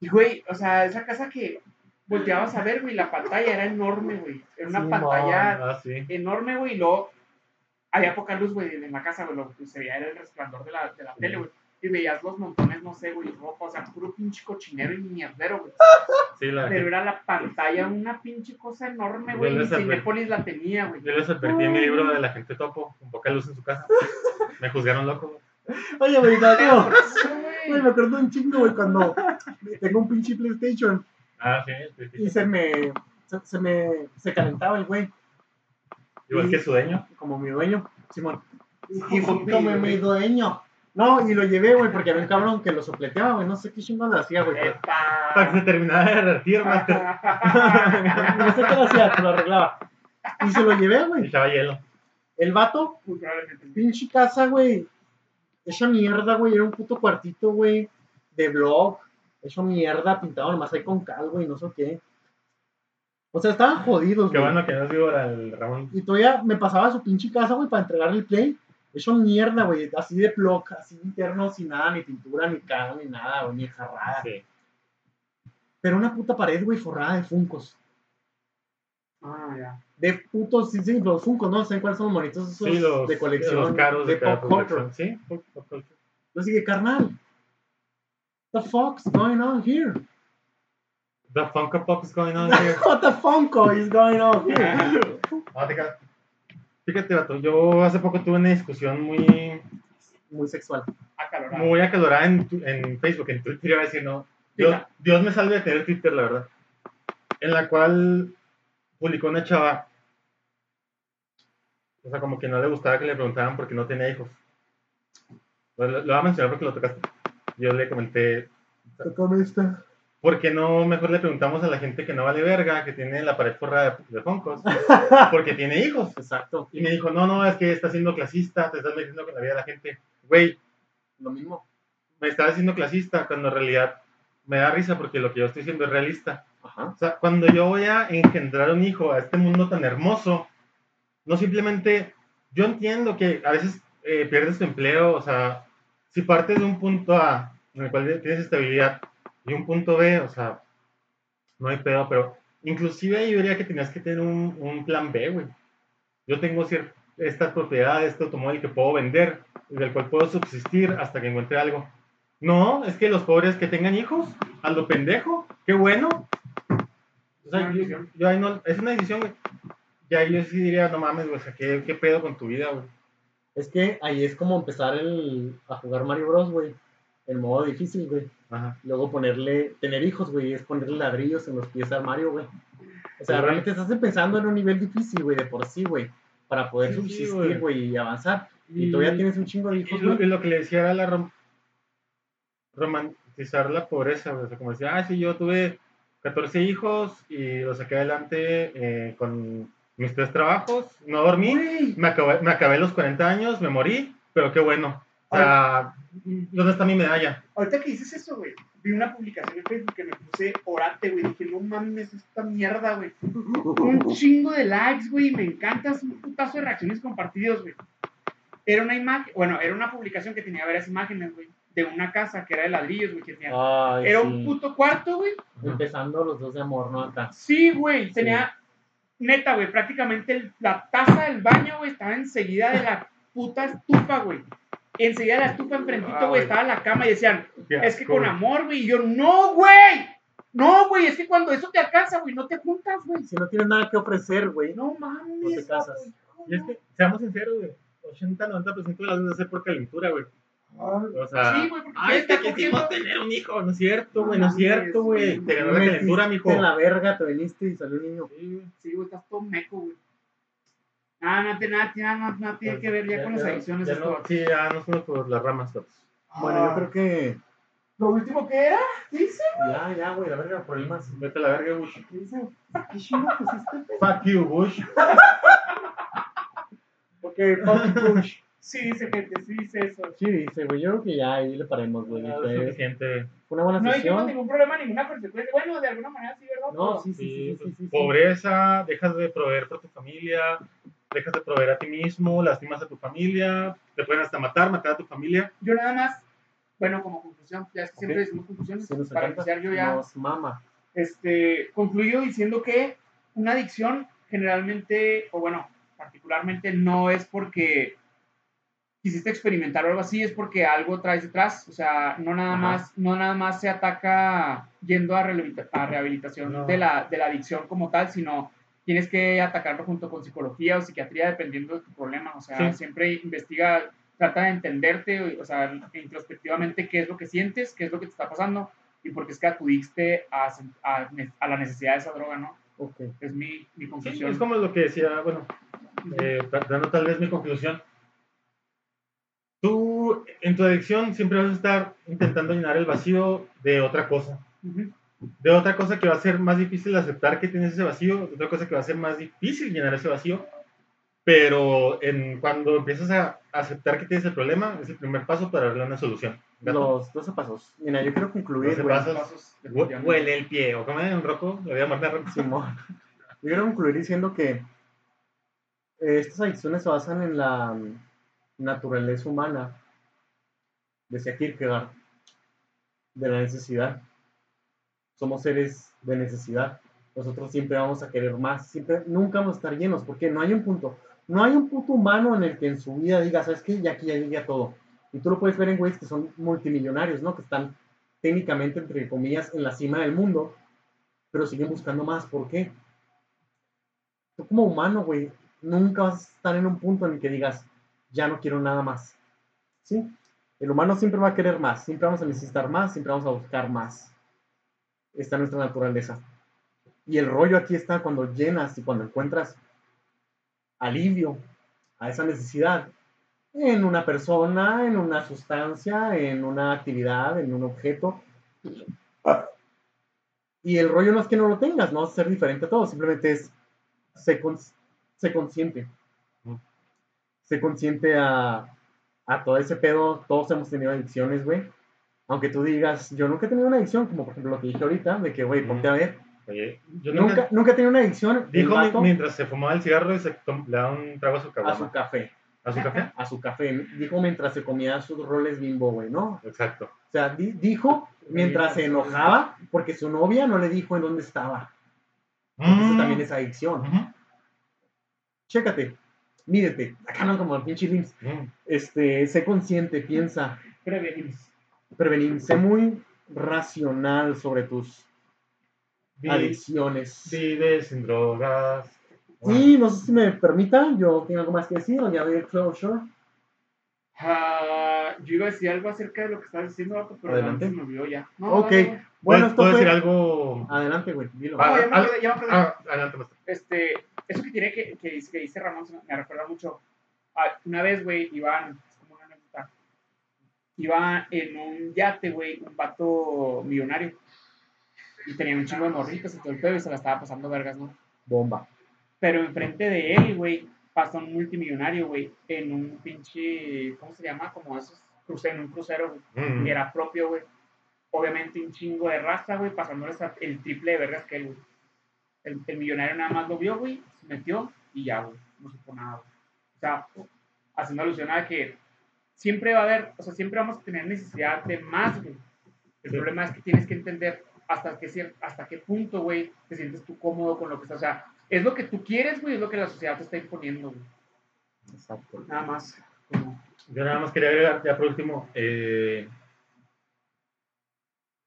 Y, güey, o sea, esa casa que volteabas a ver, güey, la pantalla era enorme, güey. Era una Sí, pantalla Ah, sí. enorme, güey, y luego había poca luz, güey, en la casa, güey, lo que se veía era el resplandor de la, de la tele, güey. Y veías los montones, no sé, güey, ropa, o sea, puro pinche cochinero y mierdero, güey. Sí, la Pero era la pantalla, una pinche cosa enorme, güey, y Cinépolis la tenía, güey. Yo les advertí en mi libro de la gente topo, con poca luz en su casa. Me juzgaron loco. Oye, güey, Darío, Por eso, güey. güey, me acuerdo un chingo, güey, cuando tengo un pinche PlayStation Ah, sí, sí, sí. y se me, se, se me, se calentaba el güey, Igual que su dueño. como mi dueño, Simón. Y, y Como fue como mi dueño. No, y lo llevé, güey, porque había un cabrón que lo sopleteaba, güey, no sé qué chingón le hacía, güey. Para que se terminara de derretir, *laughs* master. *laughs* No sé qué le hacía, pero lo arreglaba. Y se lo llevé, Y güey. echaba hielo. El vato, probablemente. pinche casa, güey. Esa mierda, güey, era un puto cuartito, güey, de blog. Hecho mierda, pintado nomás ahí con cal, güey, no sé qué. O sea, estaban jodidos, Qué güey. bueno que no digo al Ramón. Y todavía me pasaba a su pinche casa, güey, para entregarle el play. Hecho mierda, güey, así de blog, así interno, sin nada, ni pintura, ni cal, ni nada, güey, ni jarrada. Sí. Pero una puta pared, güey, forrada de funcos. Ah, ya. De putos, sí, sí, los funcos, ¿no? ¿Saben cuáles son los monitos esos Sí, los, de colección? los caros de, de, pop culture. Sí, pop, culture. Yo dije, carnal, the fuck's going on here? The Funko Pop is going on *laughs* here. What the Funko is going on here? Ah, te ca- Fíjate, vato, yo hace poco tuve una discusión muy, Muy sexual. Acalorado. muy acalorada en, tu- en Facebook, en Twitter, iba a decir, no. Dios. Dios me salve de tener Twitter, la verdad. En la cual publicó una chava. O sea, como que no le gustaba que le preguntaran por qué no tenía hijos. Lo, lo voy a mencionar porque lo tocaste. Yo le comenté, esta. ¿por qué no mejor le preguntamos a la gente que no vale verga, que tiene la pared forrada de, de foncos, *laughs* porque tiene hijos? Exacto. Y me dijo, no, no, es que estás siendo clasista, te estás metiendo con la vida de la gente. Güey, Lo mismo. me estás haciendo clasista cuando en realidad me da risa porque lo que yo estoy diciendo es realista. Ajá. O sea, cuando yo voy a engendrar un hijo a este mundo tan hermoso, no simplemente, yo entiendo que a veces eh, pierdes tu empleo, o sea, si partes de un punto A en el cual tienes estabilidad y un punto B, o sea, no hay pedo, pero inclusive yo diría que tenías que tener un, un plan B, güey. Yo tengo cierta esta propiedad, este automóvil que puedo vender y del cual puedo subsistir hasta que encuentre algo. No, es que los pobres que tengan hijos, a lo pendejo, qué bueno. O sea, yo, ahí no, es una decisión, güey. Ya yo sí diría, no mames, güey, o sea, ¿qué, qué pedo con tu vida, güey? Es que ahí es como empezar el, a jugar Mario Bros, güey. En modo difícil, güey. Ajá. Luego ponerle, tener hijos, güey, es ponerle ladrillos en los pies a Mario, güey. O sea, Sí, realmente estás empezando en un nivel difícil, güey, de por sí, güey. Para poder Sí, subsistir, güey. y avanzar. Y, todavía tienes un chingo de hijos, lo, güey. y lo que le decía era la rom- romantizar la pobreza, güey. O sea, como decía, ah, sí, yo tuve 14 hijos y los saqué adelante eh, con mis tres trabajos, no dormí, me acabé, me acabé los 40 años, me morí, pero qué bueno. O sea, ¿dónde está mi medalla? ahorita que dices eso, güey, vi una publicación en Facebook que me puse orate, güey. Dije, no mames, esta mierda, güey. Un chingo de likes, güey. Me encanta, es un putazo de reacciones compartidos, güey. Era una imagen, bueno, era una publicación que tenía varias imágenes, güey, de una casa que era de ladrillos, güey. que tenía- Ay, Era sí. un puto cuarto, güey. Empezando los dos de amor, ¿no? Acá. Sí, güey. Tenía, neta, güey, prácticamente el- la taza del baño, güey, estaba enseguida de la puta estufa, güey. Enseguida de la estufa enfrentito, Ah, güey, güey. estaba la cama y decían, Qué es que asco, con amor, güey. Y yo, no, güey. No, güey, es que cuando eso te alcanza, güey, no te juntas, güey. Si no tienes nada que ofrecer, güey. No mames. No te casas. güey, Y es que, seamos sinceros, güey. 80-90% de las veces es por calentura, güey. O sea, Sí, güey, ay, está es que quisimos tener un hijo. No es cierto, güey, No es cierto, güey. Te ganó la calentura, mijo. en la verga, te viniste y salió un niño. Sí, güey, estás todo meco, güey. Ah, no, tiene- nada, tiene- nada, nada tiene que ver ya con las adicciones. esto. Sí, ya no somos por las ramas, todos. Bueno, yo creo que. ¿Lo último que era? ¿Qué dice? Ya, ya, güey, la verga, problemas. Vete a la verga, Bush. ¿Qué dice? ¿Qué chingo pusiste? Fuck you, Bush. *laughs* Ok, fuck push. Sí, dice gente, sí dice eso. Sí, dice, güey, yo creo que ya ahí le paremos, güey. Es suficiente. Una buena No sesión. ningún problema, ninguna consecuencia. Bueno, de alguna manera sí, ¿verdad? No, sí, sí, Sí, sí, sí, sí, sí. Pobreza, dejas de proveer por tu familia, dejas de proveer a ti mismo, lastimas a tu familia, te pueden hasta matar, matar a tu familia. Yo nada más, bueno, como conclusión, ya es que siempre decimos conclusiones, para iniciar yo ya, Nos mama. este, concluyo diciendo que una adicción generalmente, o bueno, particularmente no es porque quisiste experimentar o algo así, es porque algo traes detrás, o sea, no nada Ajá. más, no nada más se ataca yendo a, rehabilita- a rehabilitación No. de, la, de la adicción como tal, sino tienes que atacarlo junto con psicología o psiquiatría dependiendo de tu problema, o sea, Sí. siempre investiga, trata de entenderte, o sea, introspectivamente qué es lo que sientes, qué es lo que te está pasando y por qué es que acudiste a, a, a la necesidad de esa droga, ¿no? Ok. Es mi, mi Sí, conclusión. es como lo que decía, bueno, eh, dando tal vez mi conclusión. Tú, en tu adicción, siempre vas a estar intentando llenar el vacío de otra cosa. Ujú. De otra cosa que va a ser más difícil aceptar que tienes ese vacío, de otra cosa que va a ser más difícil llenar ese vacío. Pero en, cuando empiezas a aceptar que tienes el problema, es el primer paso para darle una solución. ¿Gato? Los 12 pasos. Mira, yo quiero concluir, 12 güey. pasos. Huele el pie, o como en roco, le voy a morder roco. Simón. Yo quiero concluir diciendo que eh, estas adicciones se basan en la naturaleza humana, decía Kierkegaard, de la necesidad. Somos seres de necesidad. Nosotros siempre vamos a querer más, siempre, nunca vamos a estar llenos, porque no hay un punto, no hay un punto humano en el que en su vida diga, ¿sabes qué? Ya aquí ya llegué todo. Y tú lo puedes ver en güeyes que son multimillonarios, ¿no? Que están técnicamente, entre comillas, en la cima del mundo, pero siguen buscando más. ¿Por qué? Tú como humano, güey, nunca vas a estar en un punto en el que digas, ya no quiero nada más. ¿Sí? El humano siempre va a querer más, siempre vamos a necesitar más, siempre vamos a buscar más. Está nuestra naturaleza. Y el rollo aquí está cuando llenas y cuando encuentras alivio a esa necesidad en una persona, en una sustancia, en una actividad, en un objeto. Y el rollo no es que no lo tengas, no vas a ser diferente a todos, simplemente es, se, se consciente. Mm. Se consciente a, a todo ese pedo, todos hemos tenido adicciones, güey. Aunque tú digas, yo nunca he tenido una adicción, como por ejemplo lo que dije ahorita, de que, güey, Mm. ponte a ver. Oye, yo Nunca, nunca. nunca he tenido una adicción. Dijo vato, mientras se fumaba el cigarro y se le daba un trago a su a su café. ¿A su café? *laughs* A su café. Dijo mientras se comía sus roles bimbo, güey, ¿no? Exacto. O sea, di- dijo mientras se enojaba porque su novia no le dijo en dónde estaba. Porque Eso Mm. también es adicción. Chécate, mídete. Acá no como el pinche Lims. Mm. Este, sé consciente, piensa, Prevenimos. prevenir, sé muy racional sobre tus Vi- adicciones. Vive sin drogas. Y no sé si me permita, yo tengo algo más que decir, o ya el closure. Ah, yo iba a decir algo acerca de lo que estabas diciendo, pero Adelante. se me olvidó ya. No, Ok. dale, güey. Bueno, ¿Puedo, esto puedo fue... decir algo? Adelante, güey, dilo. Ah, No, ya ya me acordé. Ah, adelante, maestro. Este, eso que tiene que, que, dice, que dice Ramón me- recuerda mucho. Ah, una vez, güey, iban, es como una anécdota, iba en un yate, güey, un vato millonario. Y tenía un chingo de morritas y todo el pedo y se la estaba pasando vergas, ¿no? Bomba. Pero enfrente de él, güey, pasó un multimillonario, güey, en un pinche, ¿cómo se llama? Como esos cruceros, en un crucero, güey, Mm. que era propio, güey. Obviamente un chingo de raza, güey, pasándoles a- el triple de vergas que él, güey. El, el millonario nada más lo vio, güey, se metió y ya, güey, no supo nada, güey. O sea, haciendo alusión a que siempre va a haber, o sea, siempre vamos a tener necesidad de más, güey. El Sí. problema es que tienes que entender hasta qué, hasta qué punto, güey, te sientes tú cómodo con lo que estás. O sea, es lo que tú quieres, güey, es lo que la sociedad te está imponiendo, güey. Exacto. Nada más. como- Yo nada más quería agregar, ya por último, eh,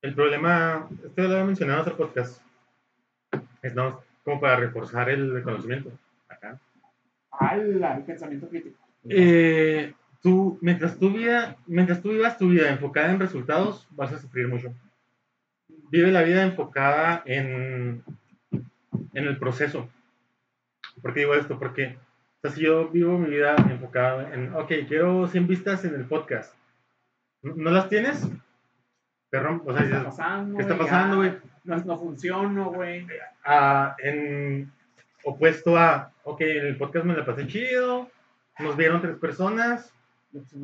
el problema, esto lo había mencionado en otro podcast, es no, como para reforzar el conocimiento. Acá. ¡Hala! El pensamiento crítico. Eh, tú, mientras tu vida, mientras tú vivas tu vida enfocada en resultados, vas a sufrir mucho. Vive la vida enfocada en, en el proceso. ¿Por qué digo esto? Porque o sea, si yo vivo mi vida enfocada en, ok, quiero 100 vistas en el podcast. ¿No, no las tienes? Perrón, o sea, ¿Qué está pasando? ¿qué está güey? pasando, güey? No, no funciona, güey. a- en opuesto a, ok, el podcast me la pasé chido, nos vieron tres personas,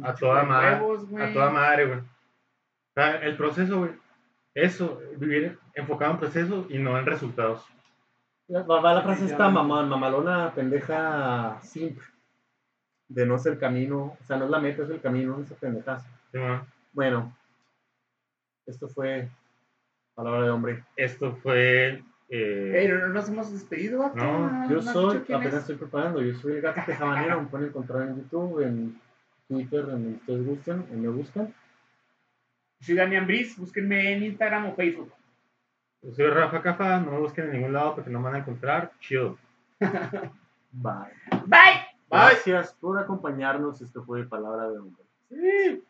A toda madre, Huevos, güey. A toda madre, güey. O sea, el proceso, güey. Eso, vivir enfocado en proceso y no en resultados. Va, va la frase esta mamá, mamalona, pendeja, simple. De no es el camino, o sea, no es la meta, es el camino, esa pendejaza. ¿Sí, mamá? Bueno, esto fue palabra de hombre. Esto fue. eh, Ey, no, no nos hemos despedido, vato. No, Yo soy, apenas es. estoy preparando, yo soy el gato tejabanero, me pueden encontrar en YouTube, en Twitter, en donde ustedes gusten, en me buscan. Soy Daniel Briz, búsquenme en Instagram o Facebook. yo soy Rafa Cafa, no me busquen en ningún lado porque no me van a encontrar. Chido. *laughs* Bye. Bye. Gracias por acompañarnos, esto fue palabra de hombre. Sí.